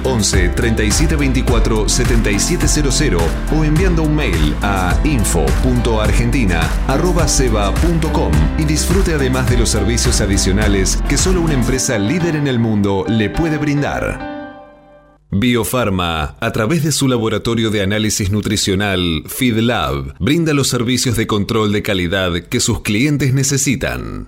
S4: 11 37 24 7700 o enviando un mail a info.argentina.ceba.com y disfrute además de los servicios adicionales que solo una empresa líder en el mundo le puede brindar. Biofarma, a través de su laboratorio de análisis nutricional, FeedLab, brinda los servicios de control de calidad que sus clientes necesitan.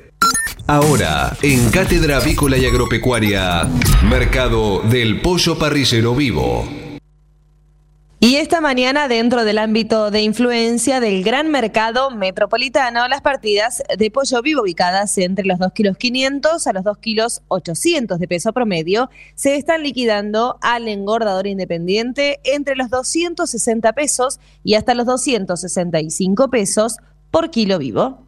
S4: Ahora, en Cátedra Avícola y Agropecuaria, Mercado del Pollo Parrillero Vivo.
S2: Y esta mañana, dentro del ámbito de influencia del gran mercado metropolitano, las partidas de pollo vivo ubicadas entre los 2 kilos 500 a los 2 kilos 800 de peso promedio se están liquidando al engordador independiente entre los 260 pesos y hasta los 265 pesos por kilo vivo.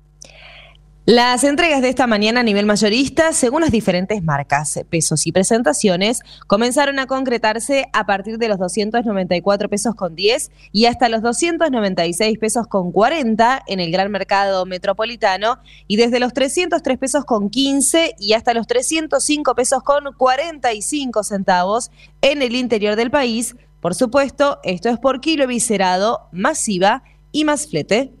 S2: Las entregas de esta mañana a nivel mayorista, según las diferentes marcas, pesos y presentaciones, comenzaron a concretarse a partir de los 294 pesos con 10 y hasta los 296 pesos con 40 en el gran mercado metropolitano y desde los 303 pesos con 15 y hasta los 305 pesos con 45 centavos en el interior del país. Por supuesto, esto es por kilo viscerado, masiva y más flete.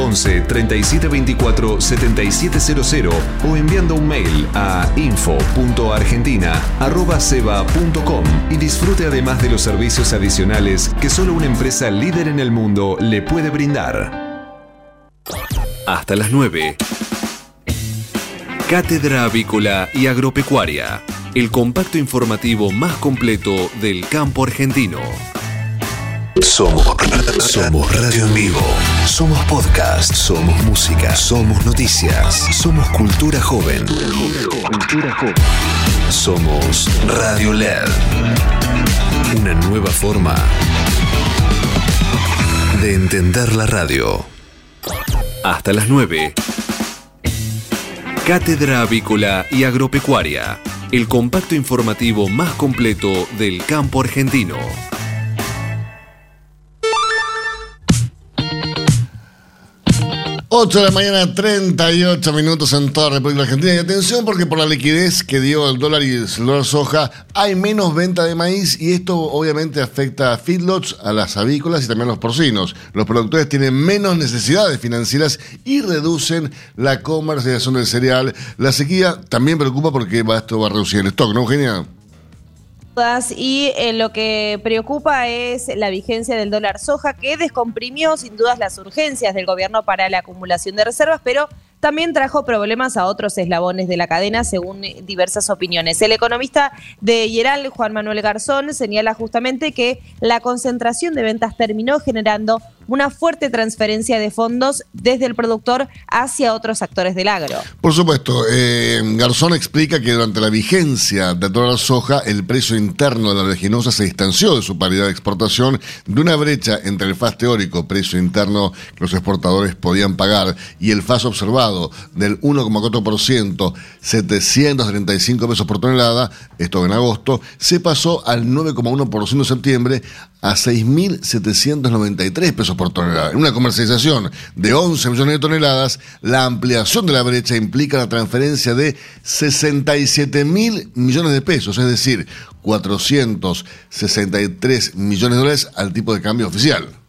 S4: 11 37 24 7700 o enviando un mail a info.argentina.ceba.com y disfrute además de los servicios adicionales que solo una empresa líder en el mundo le puede brindar. Hasta las 9. Cátedra Avícola y Agropecuaria, el compacto informativo más completo del campo argentino. Somos, somos radio en vivo, somos podcast, somos música, somos noticias, somos cultura joven. Cultura joven. Somos Radio LED. Una nueva forma de entender la radio. Hasta las 9. Cátedra Avícola y Agropecuaria, el compacto informativo más completo del campo argentino.
S1: 8 de la mañana, 38 minutos en toda República Argentina. Y atención porque por la liquidez que dio el dólar y el dólar soja, hay menos venta de maíz y esto obviamente afecta a feedlots, a las avícolas y también a los porcinos. Los productores tienen menos necesidades financieras y reducen la comercialización del cereal. La sequía también preocupa porque esto va a reducir el stock, ¿no, Eugenia?
S2: Y eh, lo que preocupa es la vigencia del dólar soja que descomprimió sin dudas las urgencias del gobierno para la acumulación de reservas, pero también trajo problemas a otros eslabones de la cadena, según diversas opiniones. El economista de Yeral, Juan Manuel Garzón, señala justamente que la concentración de ventas terminó generando una fuerte transferencia de fondos desde el productor hacia otros actores del agro.
S1: Por supuesto, eh, Garzón explica que durante la vigencia de toda la soja, el precio interno de la leginosa se distanció de su paridad de exportación de una brecha entre el FAS teórico, precio interno que los exportadores podían pagar, y el FAS observado del 1,4%, 735 pesos por tonelada, esto en agosto, se pasó al 9,1% en septiembre a 6.793 pesos por tonelada. En una comercialización de 11 millones de toneladas, la ampliación de la brecha implica la transferencia de 67 mil millones de pesos, es decir, 463 millones de dólares al tipo de cambio oficial.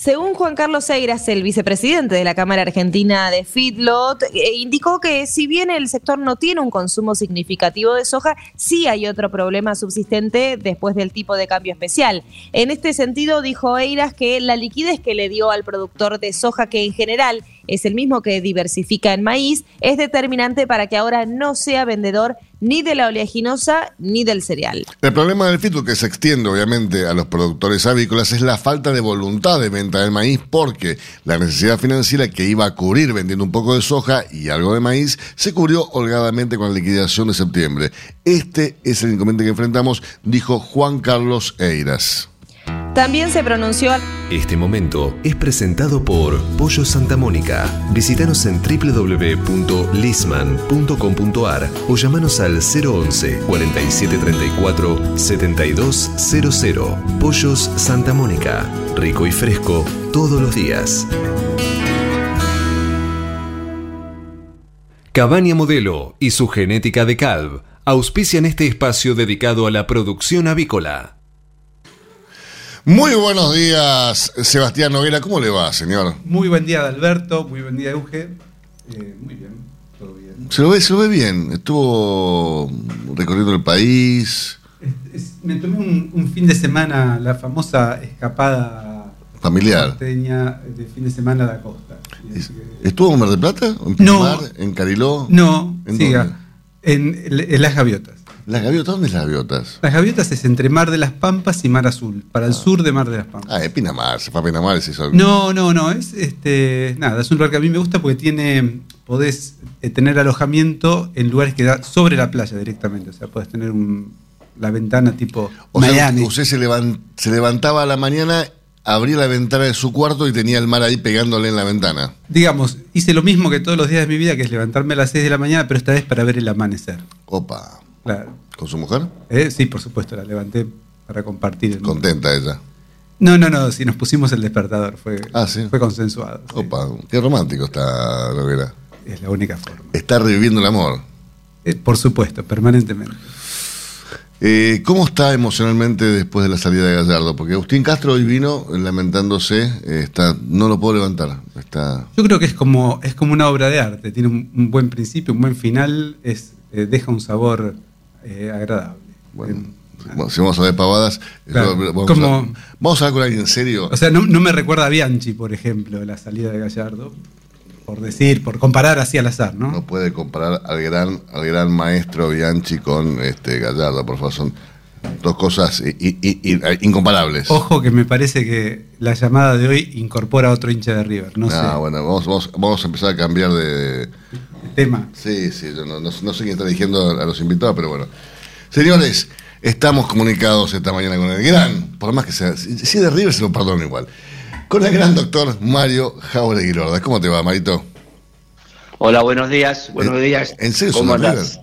S2: Según Juan Carlos Eiras, el vicepresidente de la Cámara Argentina de Feedlot, eh, indicó que si bien el sector no tiene un consumo significativo de soja, sí hay otro problema subsistente después del tipo de cambio especial. En este sentido, dijo Eiras que la liquidez que le dio al productor de soja, que en general es el mismo que diversifica en maíz, es determinante para que ahora no sea vendedor ni de la oleaginosa ni del cereal.
S1: El problema del fito que se extiende obviamente a los productores avícolas es la falta de voluntad de venta del maíz porque la necesidad financiera que iba a cubrir vendiendo un poco de soja y algo de maíz se cubrió holgadamente con la liquidación de septiembre. Este es el inconveniente que enfrentamos, dijo Juan Carlos Eiras.
S2: También se pronunció.
S4: Este momento es presentado por Pollo Santa Mónica. Visítanos en www.lisman.com.ar o llamanos al 011 4734 7200. Pollos Santa Mónica. Rico y fresco todos los días. Cabaña Modelo y su genética de Calv auspician este espacio dedicado a la producción avícola.
S1: Muy buenos días, Sebastián Noguera. ¿Cómo le va, señor?
S7: Muy buen día, Alberto. Muy buen día, Euge. Eh, muy bien, todo bien.
S1: Se lo ve, se lo ve bien. Estuvo recorriendo el país.
S7: Es- es- me tomé un, un fin de semana, la famosa escapada
S1: Familiar.
S7: de fin de semana a la costa.
S1: ¿Estuvo en Mar del Plata? ¿En
S7: No.
S1: Pinamar? ¿En Cariló?
S7: No,
S1: ¿En
S7: siga. en Las Gaviotas.
S1: ¿Las gaviotas? ¿Dónde es las gaviotas?
S7: Las Gaviotas es entre Mar de las Pampas y Mar Azul, para el sur de Mar de las Pampas.
S1: Ah, es Pinamar. Se fue a Pinamar se hizo...
S7: No, no, no, es este, nada, es un lugar que a mí me gusta porque tiene, podés eh, tener alojamiento en lugares que da sobre la playa directamente, o sea, podés tener un- la ventana tipo
S1: O sea, usted se, se levantaba a la mañana, abría la ventana de su cuarto y tenía el mar ahí pegándole en la ventana.
S7: Digamos, hice lo mismo que todos los días de mi vida, que es levantarme a las 6 de la mañana, pero esta vez para ver el amanecer.
S1: Opa.
S7: Claro.
S1: ¿Con su mujer?
S7: Eh, Sí, por supuesto, la levanté para compartir. el-
S1: Contenta ella.
S7: No, no, no, si nos pusimos el despertador, fue,
S1: Ah, sí.
S7: fue consensuado. sí.
S1: Opa, qué romántico está Noguera.
S7: Es la única forma.
S1: Está reviviendo el amor.
S7: Eh, por supuesto, permanentemente.
S1: Eh, ¿Cómo está emocionalmente después de la salida de Gallardo? Porque Agustín Castro hoy vino lamentándose, eh, está, no lo puedo levantar. Está,
S7: Yo creo que es como, es como una obra de arte, tiene un, un buen principio, un buen final, es, deja un sabor eh, agradable.
S1: bueno, si vamos a ver pavadas,
S7: Claro,
S1: vamos,
S7: como-
S1: a, vamos a hablar con alguien serio.
S7: O sea, no, no me recuerda a Bianchi, por ejemplo, la salida de Gallardo, por decir, por comparar así al azar, ¿no?
S1: No puede comparar al gran, al gran maestro Bianchi con este Gallardo, por favor. Son dos cosas i- i- i- i- incomparables.
S7: Ojo que me parece que la llamada de hoy incorpora a otro hincha de River, no
S1: Ah,
S7: sé.
S1: bueno, vamos, vamos, vamos a empezar a cambiar de,
S7: tema.
S1: Sí, sí, yo no, no- no sé quién está dirigiendo a los invitados, pero bueno. Señores, estamos comunicados esta mañana con el gran, por más que sea, si de River se lo perdono igual, con el gran doctor Mario Jauregui Lorda. ¿Cómo te va, Marito?
S8: Hola, buenos días. Buenos
S1: ¿En-
S8: días.
S1: en serio
S8: ¿Cómo andás?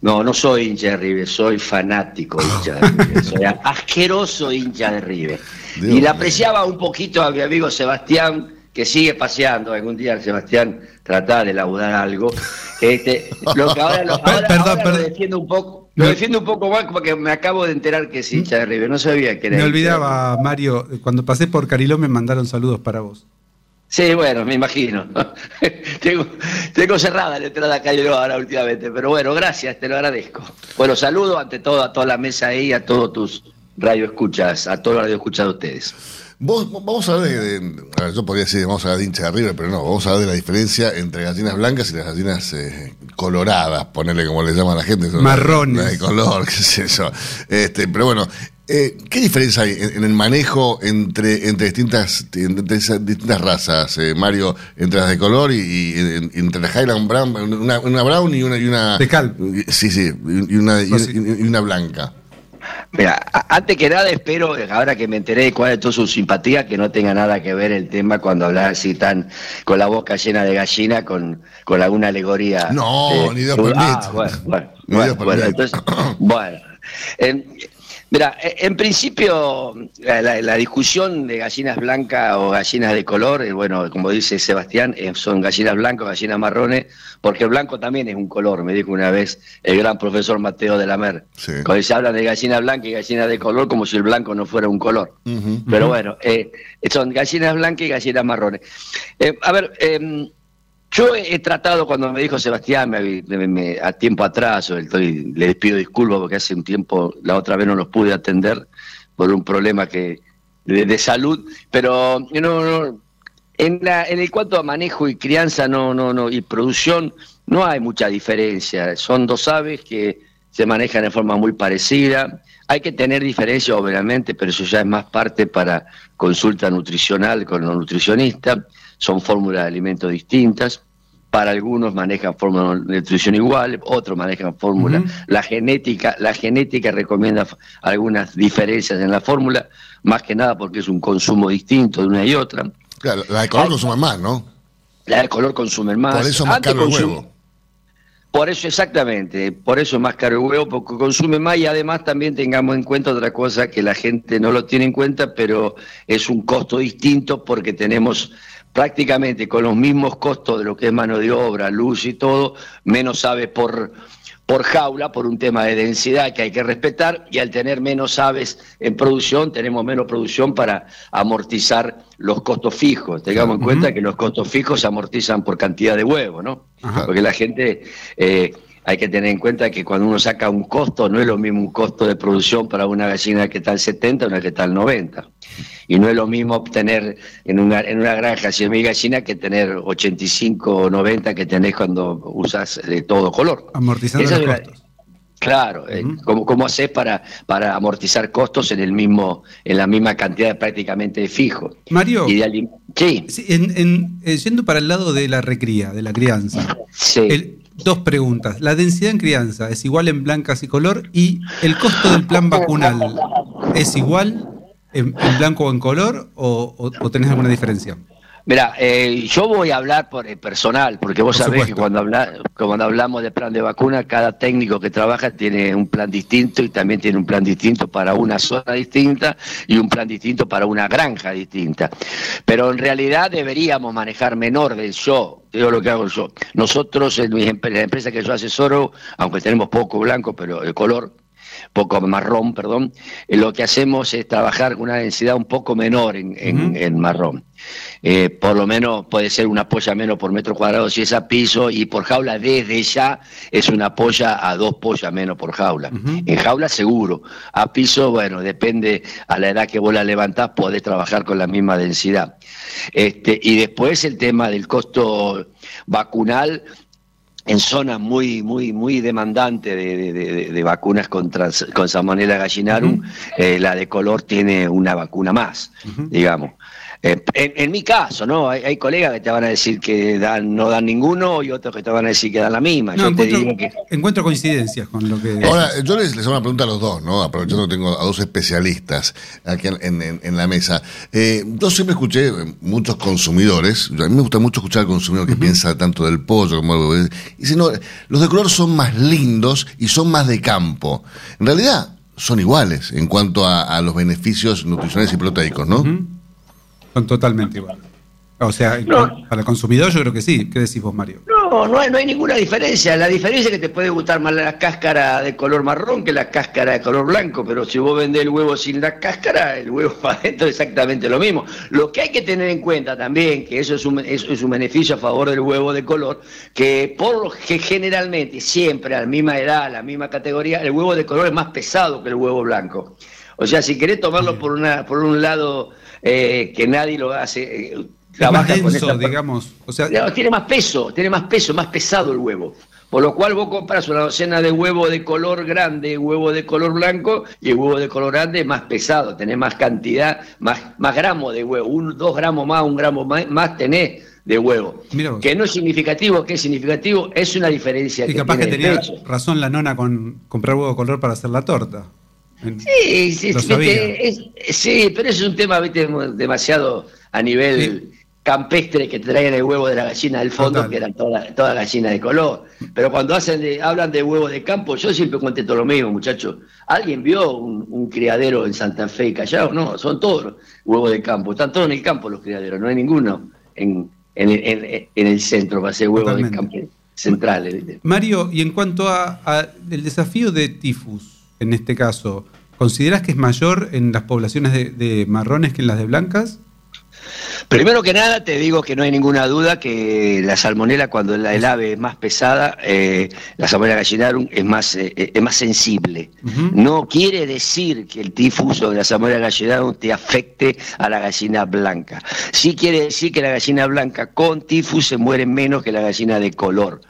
S8: No, no soy hincha de River, soy fanático hincha de River. Soy asqueroso hincha de River.
S1: Dios
S8: y le apreciaba un poquito a mi amigo Sebastián, que sigue paseando. Algún día Sebastián trataba de laudar algo. Este, lo que ahora, lo, ahora-
S7: Perdón,
S8: ahora lo
S7: perdón.
S8: defiendo un poco. Lo defiendo un poco más porque me acabo de enterar que es hincha de River. No sabía que era
S7: Me olvidaba, Mario, cuando pasé por Cariló me mandaron saludos para vos.
S8: Sí, bueno, me imagino. tengo, tengo cerrada la entrada a Cairo ahora últimamente, pero bueno, gracias, te lo agradezco. Bueno, saludo ante todo a toda la mesa ahí, a todos tus radioescuchas, a todos los radioescuchas de ustedes.
S1: Vos, vamos a hablar de, yo podría decir, vamos a hablar de hincha de River, pero no, vamos a hablar de la diferencia entre gallinas blancas y las gallinas eh, coloradas, ponerle como le llaman a la gente.
S7: Marrones.
S1: De color, qué sé yo. Este, pero bueno, eh, ¿qué diferencia hay en, en el manejo entre, entre, distintas, entre distintas razas, eh, Mario, entre las de color y, y en- entre la Highland Brown, una, una brown y una... Y una
S7: De cal.
S1: Sí, sí, y una,
S7: No, sí.
S1: y una blanca.
S8: Mira, antes que nada espero, ahora que me enteré de cuál es toda su simpatía, que no tenga nada que ver el tema cuando hablas así tan con la boca llena de gallina, con, con alguna alegoría.
S1: No, ni Dios
S8: ah,
S1: permite.
S8: bueno, bueno, bueno, bueno, entonces, bueno. Em, Mira, eh, en principio la, la- la discusión de gallinas blancas o gallinas de color, eh, bueno, como dice Sebastián, eh, son gallinas blancas o gallinas marrones, porque el blanco también es un color, me dijo una vez el gran profesor Mateo de la Mer. Cuando se habla de gallina blanca y gallina de color, como si el blanco no fuera un color. Pero bueno, eh, son gallinas blancas y gallinas marrones. Eh, a ver, em, yo he, tratado, cuando me dijo Sebastián, me- me- a tiempo atrás, o le pido disculpas porque hace un tiempo, la otra vez no los pude atender por un problema que de, de salud, pero no, no, en, la, en el cuanto a manejo y crianza no, no, no, y producción, no hay mucha diferencia. Son dos aves que se manejan de forma muy parecida. Hay que tener diferencias, obviamente, pero eso ya es más parte para consulta nutricional con los nutricionistas. Son fórmulas de alimentos distintas. Para algunos manejan fórmulas de nutrición igual, otros manejan fórmulas. La genética, la genética recomienda algunas diferencias en la fórmula, más que nada porque es un consumo distinto de una y otra.
S1: Claro, la de color consume más, ¿no?
S8: La de color consume más.
S1: Por eso más
S8: Antes
S1: caro el huevo.
S8: Por eso exactamente, por eso es más caro el huevo, porque consume más y además también tengamos en cuenta otra cosa que la gente no lo tiene en cuenta, pero es un costo distinto porque tenemos prácticamente con los mismos costos de lo que es mano de obra, luz y todo, menos aves por, por jaula, por un tema de densidad que hay que respetar, y al tener menos aves en producción, tenemos menos producción para amortizar los costos fijos. Tengamos en cuenta que los costos fijos se amortizan por cantidad de huevos, ¿no? Porque la gente, eh, hay que tener en cuenta que cuando uno saca un costo, no es lo mismo un costo de producción para una gallina que está al 70 una que está al 90. Y no es lo mismo obtener en una, en una granja 100.000 gallinas que tener 85 o 90 que tenés cuando usas de todo color.
S7: Amortizando
S8: Esa
S7: los
S8: una-
S7: costos.
S8: Claro, eh, ¿cómo, cómo haces para, para amortizar costos en el mismo, en la misma cantidad de prácticamente fijo?
S7: Mario.
S8: Y de sí.
S7: en, en- eh, yendo para el lado de la recría, de la crianza. El- dos preguntas. ¿La densidad en crianza es igual en blancas y color? ¿Y el costo del plan vacunal es igual en, en blanco o en color? ¿O, o- o tenés alguna diferencia?
S8: Mira, eh, yo voy a hablar por el personal, porque vos
S7: Por
S8: sabés
S7: supuesto.
S8: que cuando, habla- cuando hablamos de plan de vacuna, cada técnico que trabaja tiene un plan distinto y también tiene un plan distinto para una zona distinta y un plan distinto para una granja distinta. Pero en realidad deberíamos manejar menor del yo, digo lo que hago yo. Nosotros, en mi empre- la empresa que yo asesoro, aunque tenemos poco blanco, pero el color, poco marrón, perdón, eh, lo que hacemos es trabajar con una densidad un poco menor en, en- en marrón. Eh, por lo menos puede ser una polla menos por metro cuadrado si es a piso y por jaula desde ya es una polla a dos pollas menos por jaula. En jaula seguro. A piso, bueno, depende a la edad que vos la levantás, podés trabajar con la misma densidad. Este, y después el tema del costo vacunal en zonas muy muy muy demandantes de, de- de- vacunas contra con Salmonella gallinarum, eh, la de color tiene una vacuna más, digamos. En, en mi caso, ¿no? Hay, hay colegas que te van a decir que dan, no dan ninguno y otros que te van a decir que dan la misma.
S7: No,
S8: Yo te
S7: encuentro,
S8: digo que
S7: encuentro coincidencias con lo que.
S1: Ahora, yo les, les hago una pregunta a los dos, ¿no? Aprovechando que tengo a dos especialistas aquí en, en- en- en la mesa. Eh, yo siempre escuché muchos consumidores, a mí me gusta mucho escuchar al consumidor que piensa tanto del pollo como algo. Y si no, los de color son más lindos y son más de campo. En realidad, son iguales en cuanto a, a los beneficios nutricionales y proteicos, ¿no?
S7: Son totalmente iguales. O sea, en- para el consumidor yo creo que sí. ¿Qué decís vos, Mario?
S8: No, no hay, no hay ninguna diferencia. La diferencia es que te puede gustar más la cáscara de color marrón que la cáscara de color blanco, pero si vos vendés el huevo sin la cáscara, el huevo para adentro es exactamente lo mismo. Lo que hay que tener en cuenta también, que eso es un, eso es un beneficio a favor del huevo de color, que por lo que generalmente, siempre a la misma edad, a la misma categoría, el huevo de color es más pesado que el huevo blanco. O sea, si querés tomarlo por, una, por un lado eh, que nadie lo hace... eh,
S7: Es más
S8: trabaja con esta-
S7: digamos. O sea,
S8: no, tiene más peso, tiene más peso, más pesado el huevo. Por lo cual vos compras una docena de huevo de color grande, huevo de color blanco, y el huevo de color grande es más pesado, tenés más cantidad, más, más gramos de huevo, un, dos gramos más, un gramo más, más tenés de huevo. Que no es significativo, que es significativo, es una diferencia
S7: y
S8: que
S7: capaz que tenía razón la nona con comprar huevo de color para hacer la torta.
S8: Sí, sí, viste, es- sí, pero es un tema viste, demasiado a nivel campestres que traían el huevo de la gallina del fondo, que eran todas toda gallinas de color. Pero cuando hacen de, hablan de huevos de campo, yo siempre contesto lo mismo, muchachos. ¿Alguien vio un, criadero en Santa Fe y Callao? No, son todos huevos de campo. Están todos en el campo los criaderos, no hay ninguno en, en, el centro para hacer huevos de campo centrales.
S7: Mario, y en cuanto a, el desafío de tifus, en este caso, ¿consideras que es mayor en las poblaciones de marrones que en las de blancas?
S8: Primero que nada, te digo que no hay ninguna duda que la salmonela, cuando la, el ave es más pesada, eh, la salmonela gallinarum es más, eh, es más sensible. No quiere decir que el tifuso de la salmonela gallinarum te afecte a la gallina blanca. Sí quiere decir que la gallina blanca con tifus se muere menos que la gallina de color.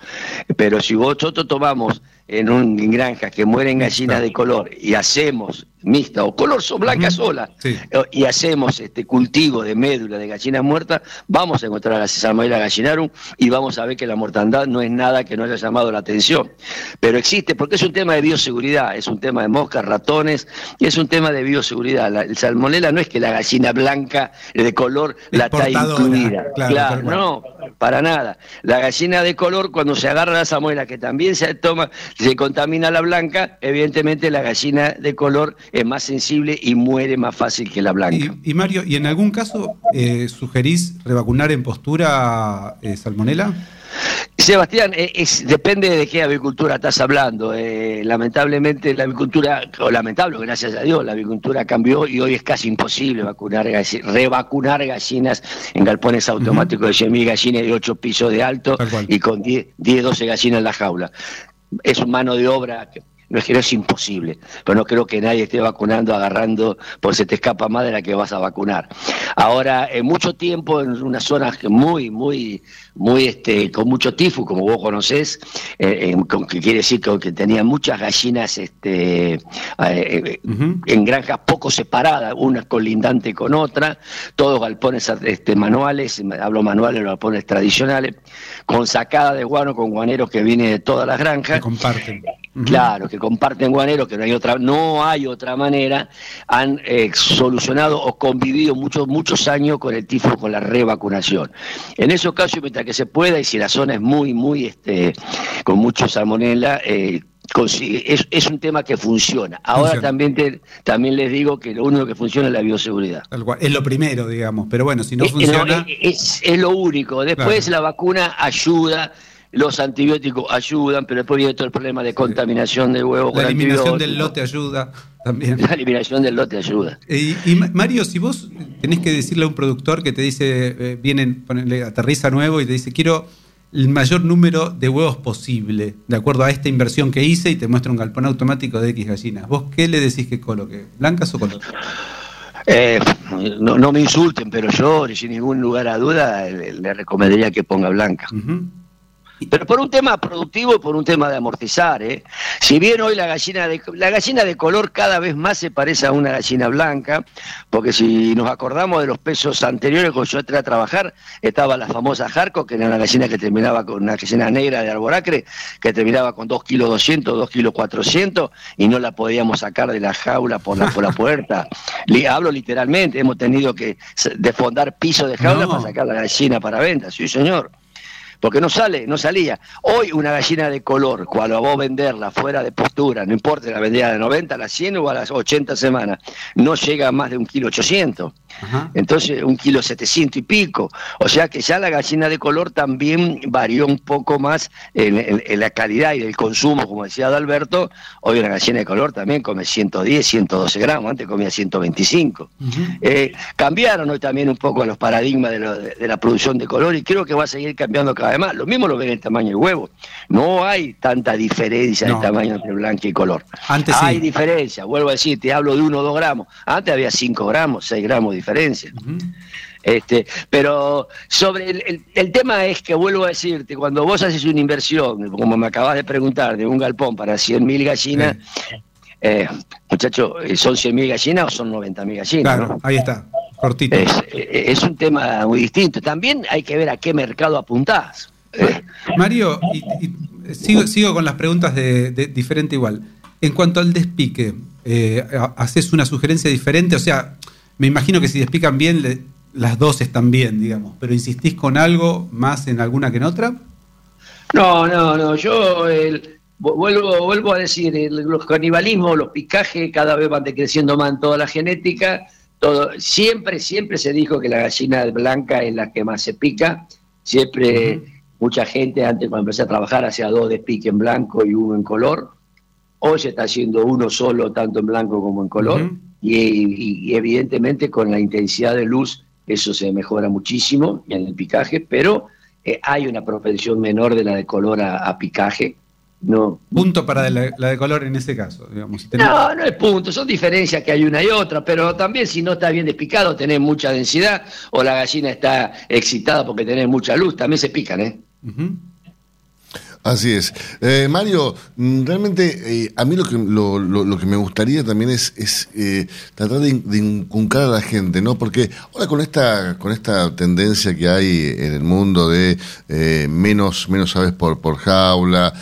S8: Pero si nosotros tomamos en, un, en granjas que mueren gallinas de color y hacemos mixta o color son blanca sola eh, y hacemos este cultivo de médula de gallinas muertas, vamos a encontrar a la salmonella gallinarum y vamos a ver que la mortandad no es nada que no haya llamado la atención. Pero existe, porque es un tema de bioseguridad, es un tema de moscas, ratones, y es un tema de bioseguridad. La, el salmonella no es que la gallina blanca de color la está incluida. Claro, no, para nada. La gallina de color, cuando se agarra la salmonella, que también se toma, se contamina la blanca, evidentemente la gallina de color es más sensible y muere más fácil que la blanca.
S7: Y, Mario, ¿y en algún caso eh, sugerís revacunar en postura eh, salmonela?
S8: Sebastián, eh, es, depende de qué avicultura estás hablando. Eh, lamentablemente la avicultura, o lamentable, gracias a Dios, la avicultura cambió y hoy es casi imposible vacunar, revacunar gallinas en galpones automáticos de 100.000 gallinas de 8 pisos de alto y con 10, 10, 12 gallinas en la jaula. Es mano de obra no es que no es imposible, pero no creo que nadie esté vacunando, agarrando, porque se te escapa más de la que vas a vacunar. Ahora, en mucho tiempo, en unas zonas muy, muy, muy, este, con mucho tifus, como vos conocés, eh, con, que quiere decir que, que tenían muchas gallinas este, eh, en granjas poco separadas, una colindante con otra, todos galpones este, manuales, hablo manuales, los galpones tradicionales, con sacada de guano con guaneros que viene de todas las granjas.
S7: comparten.
S8: Claro, que comparten guaneros, que no hay otra, no hay otra manera, han eh, solucionado o convivido muchos, muchos años con el tifo, con la revacunación. En esos casos, mientras que se pueda, y si la zona es muy, muy, este, con mucho salmonella, eh, es, es, un tema que funciona. Ahora también también les digo que lo único que funciona es la bioseguridad.
S7: Es lo primero, digamos, pero bueno, si no funciona...
S8: Es, es, lo único. Después la vacuna ayuda, los antibióticos ayudan, pero después viene todo el problema de contaminación del huevo.
S7: La eliminación del lote ayuda también.
S8: La eliminación del lote ayuda.
S7: Y, Mario, si vos tenés que decirle a un productor que te dice, eh, vienen, ponele, aterriza nuevo y te dice, quiero el mayor número de huevos posible, de acuerdo a esta inversión que hice, y te muestra un galpón automático de X gallinas. ¿Vos qué le decís que coloque? ¿Blancas o color?
S8: Eh, no, me insulten, pero yo, sin ningún lugar a duda, le, recomendaría que ponga blanca. Pero por un tema productivo y por un tema de amortizar, ¿eh? Si bien hoy la gallina de la gallina de color cada vez más se parece a una gallina blanca, porque si nos acordamos de los pesos anteriores cuando yo entré a trabajar, estaba la famosa Jarco, que era una gallina que terminaba con una gallina negra de arboracre, que terminaba con 2 kilos 200, 2 kilos 400, y no la podíamos sacar de la jaula por la, por la puerta. Le, hablo literalmente, hemos tenido que desfondar piso de jaula para sacar la gallina para venta, sí señor porque no sale, no salía. Hoy una gallina de color, cuando vos venderla fuera de postura, no importa la vendida de 90, a las 100 o a las 80 semanas, no llega a más de un kilo 800. Entonces, un kilo 700 y pico. O sea que ya la gallina de color también varió un poco más en, la calidad y el consumo, como decía Adalberto. Hoy una gallina de color también come 110, 112 gramos, antes comía 125. Eh, cambiaron hoy también un poco los paradigmas de, la producción de color y creo que va a seguir cambiando cada vez más. Lo mismo lo ven en el tamaño del huevo. No hay tanta diferencia de tamaño entre blanco y color. Antes hay diferencia, vuelvo a decir, te hablo de 1 o 2 gramos. Antes había 5 gramos, 6 gramos de diferencia. Este, pero sobre el, tema es que vuelvo a decirte, cuando vos haces una inversión, como me acabas de preguntar, de un galpón para 100.000 gallinas, eh, muchachos, ¿son 100.000 gallinas o son 90.000 gallinas?
S7: Claro, ahí está, cortito.
S8: Es, un tema muy distinto. También hay que ver a qué mercado apuntás.
S7: Mario, sigo, sigo con las preguntas de, diferente igual. En cuanto al despique, eh, ¿haces una sugerencia diferente? O sea, me imagino que si despican bien, las dos están bien, digamos, pero insistís con algo más en alguna que en otra.
S8: No, no, no, yo vuelvo, vuelvo a decir, los canibalismos, los picajes cada vez van decreciendo más en toda la genética, todo, siempre, siempre se dijo que la gallina blanca es la que más se pica, siempre mucha gente antes cuando empecé a trabajar hacía dos de pique en blanco y uno en color, hoy se está haciendo uno solo, tanto en blanco como en color, y, evidentemente con la intensidad de luz eso se mejora muchísimo en el picaje, pero eh, hay una propensión menor de la de color a, picaje. No.
S7: Punto para la, de color en ese caso, digamos.
S8: No, no es punto, son diferencias que hay una y otra, pero también si no está bien despicado, tenés mucha densidad, o la gallina está excitada porque tenés mucha luz, también se pican, ¿eh?
S1: Así es. Eh, Mario, mm, realmente eh, a mí lo que, lo, lo, que me gustaría también es, es eh, tratar de, inculcar a la gente, ¿no? Porque ahora con esta, con esta tendencia que hay en el mundo de menos, menos aves por, por jaula,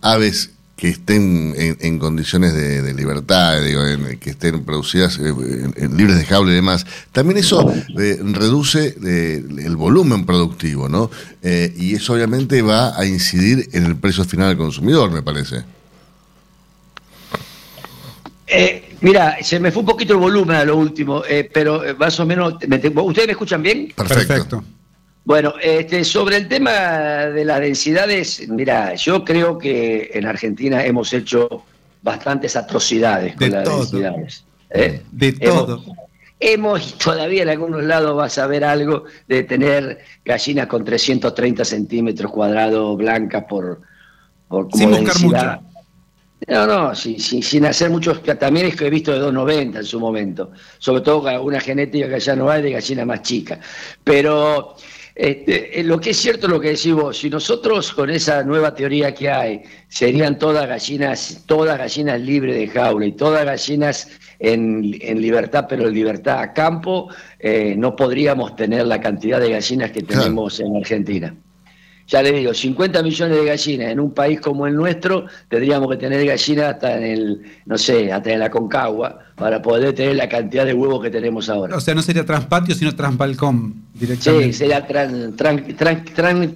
S1: aves que estén en, condiciones de, libertad, digo, que estén producidas eh, libres de jaula y demás, también eso eh, reduce eh, el volumen productivo, ¿no? y eso obviamente va a incidir en el precio final del consumidor, me parece.
S8: mira, se me fue un poquito el volumen a lo último, pero más o menos, ¿ustedes me escuchan bien?
S1: Perfecto.
S8: Bueno, este, sobre el tema de las densidades, mira, yo creo que en Argentina hemos hecho bastantes atrocidades con las densidades.
S7: ¿eh? De todo.
S8: Hemos, todavía en algunos lados vas a ver algo de tener gallinas con 330 centímetros cuadrados blancas por, por
S7: como Sin buscar mucho.
S8: No, no, sin hacer muchos, también es que he visto de 290 en su momento, sobre todo una genética que ya no hay de gallina más chica. Pero este, eh, lo que es cierto lo que decís vos, si nosotros con esa nueva teoría que hay, serían todas gallinas, todas gallinas libres de jaula y todas gallinas en, libertad, pero en libertad a campo, eh, no podríamos tener la cantidad de gallinas que tenemos en Argentina ya le digo, 50 millones de gallinas en un país como el nuestro, tendríamos que tener gallinas hasta en el, no sé, hasta en la Concagua, para poder tener la cantidad de huevos que tenemos ahora.
S7: O sea, no sería transpatio, sino transbalcón directamente.
S8: Sí, sería trans,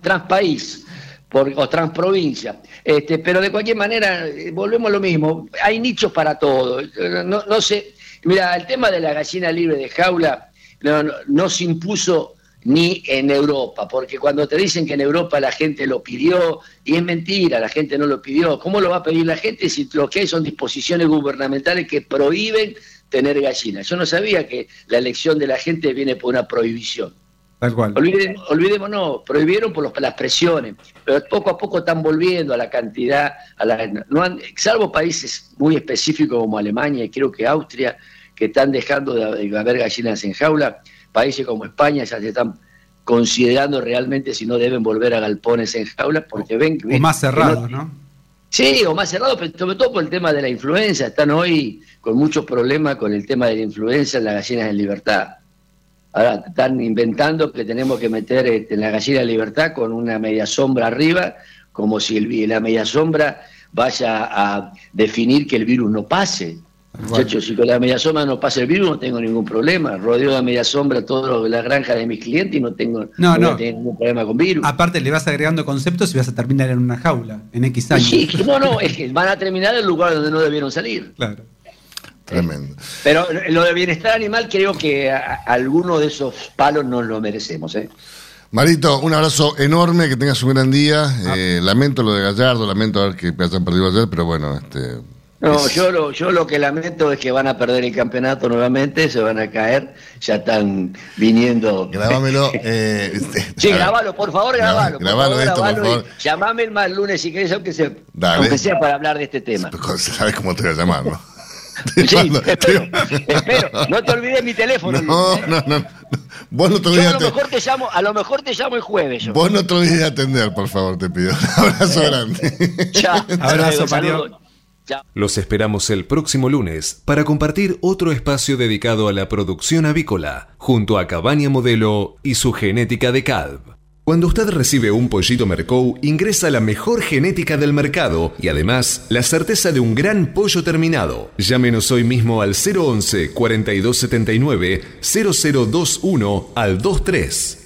S8: transpaís o transprovincia. Este, pero de cualquier manera, eh, volvemos a lo mismo, hay nichos para todo. No, no sé, mira, el tema de la gallina libre de jaula no, no se impuso ni en Europa, porque cuando te dicen que en Europa la gente lo pidió, y es mentira, la gente no lo pidió, ¿cómo lo va a pedir la gente si lo que hay son disposiciones gubernamentales que prohíben tener gallinas? Yo no sabía que la elección de la gente viene por una prohibición.
S7: Tal cual.
S8: olvidemos, no, prohibieron por las presiones, pero poco a poco están volviendo a la cantidad, a la, no salvo países muy específicos como Alemania y creo que Austria, que están dejando de haber gallinas en jaula, países como España ya se están considerando realmente si no deben volver a galpones en jaulas porque ven que...
S7: O más cerrados, ¿no?
S8: Sí, o más cerrados, pero sobre todo por el tema de la influencia. Están hoy con muchos problemas con el tema de la influencia en las gallinas en libertad. Ahora están inventando que tenemos que meter este, en la gallina en libertad con una media sombra arriba, como si el, la media sombra vaya a definir que el virus no pase. Muchachos, si con la media sombra no pasa el virus, no tengo ningún problema. Rodeo de media sombra toda la granja de mis clientes y no tengo,
S7: no,
S8: ningún problema con virus.
S7: Aparte, le vas agregando conceptos y vas a terminar en una jaula, en X años.
S8: Sí, no, no, es que van a terminar en el lugar donde no debieron salir.
S7: Claro.
S1: Tremendo.
S8: Pero lo de bienestar animal, creo que alguno de esos palos nos lo merecemos. ¿eh?
S1: Marito, un abrazo enorme, que tengas un gran día. Ah. Eh, lamento lo de Gallardo, lamento ver que hayan perdido ayer, pero bueno, este,
S8: no, yo lo, yo lo que lamento es que van a perder el campeonato nuevamente, se van a caer, ya están viniendo.
S1: Grabámelo. Eh,
S8: este, sí, grabalo, por favor, grabalo.
S1: Grabalo esto, por favor.
S8: Llamame el más lunes si querés, aunque sea, aunque sea para hablar de este tema.
S1: Sabes cómo te voy a llamar, ¿no?
S8: Sí, espero, espero, No te olvides mi teléfono.
S1: No, no, no, Vos no te olvides.
S8: A lo, mejor te llamo, a lo mejor te llamo el jueves. Yo.
S1: Vos no te olvides de atender, por favor, te pido. Un abrazo grande.
S8: Chao.
S7: Abrazo, Mario.
S4: Los esperamos el próximo lunes para compartir otro espacio dedicado a la producción avícola junto a Cabaña Modelo y su genética de CADV. Cuando usted recibe un pollito Mercou, ingresa la mejor genética del mercado y además la certeza de un gran pollo terminado. Llámenos hoy mismo al 011 4279 0021 al 23.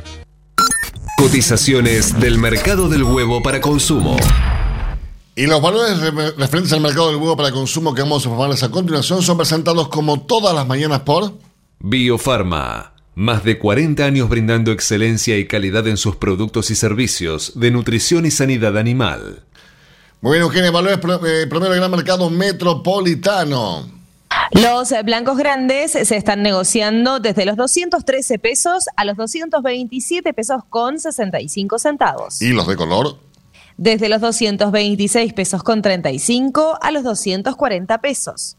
S4: Cotizaciones del mercado del huevo para consumo.
S1: Y los valores referentes al mercado del huevo para consumo que vamos a informarles a continuación son presentados como todas las mañanas por
S4: Biofarma. Más de 40 años brindando excelencia y calidad en sus productos y servicios de nutrición y sanidad animal.
S1: Muy bien, Eugenia, valores eh, promedio del gran mercado metropolitano.
S2: Los blancos grandes se están negociando desde los 213 pesos a los 227 pesos con 65 centavos.
S1: ¿Y los de color?
S2: Desde los 226 pesos con 35 a los 240 pesos.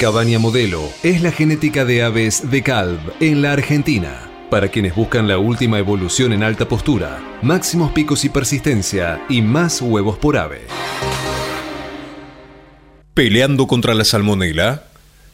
S4: Cabaña Modelo es la genética de aves de Calv en la Argentina. Para quienes buscan la última evolución en alta postura, máximos picos y persistencia y más huevos por ave.
S9: Peleando contra la salmonela,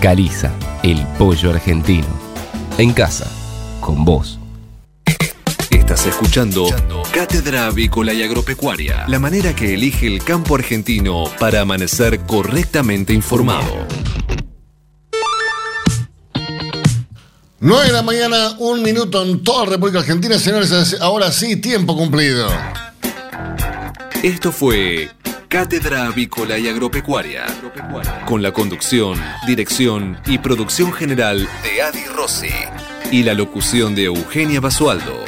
S10: Caliza, el pollo argentino. En casa, con vos.
S4: Estás escuchando Cátedra Avícola y Agropecuaria, la manera que elige el campo argentino para amanecer correctamente informado.
S1: 9 de la mañana, un minuto en toda la República Argentina, señores. Ahora sí, tiempo cumplido.
S4: Esto fue Cátedra Avícola y Agropecuaria, con la conducción, dirección y producción general de Adi Rossi y la locución de Eugenia Basualdo.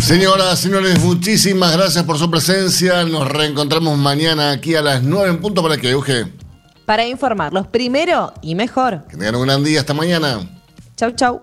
S1: Señoras, señores, muchísimas gracias por su presencia. Nos reencontramos mañana aquí a las 9 en punto para que Euge.
S2: Para informarlos primero y mejor.
S1: Que tengan un gran día. Hasta mañana.
S2: Chau, chau.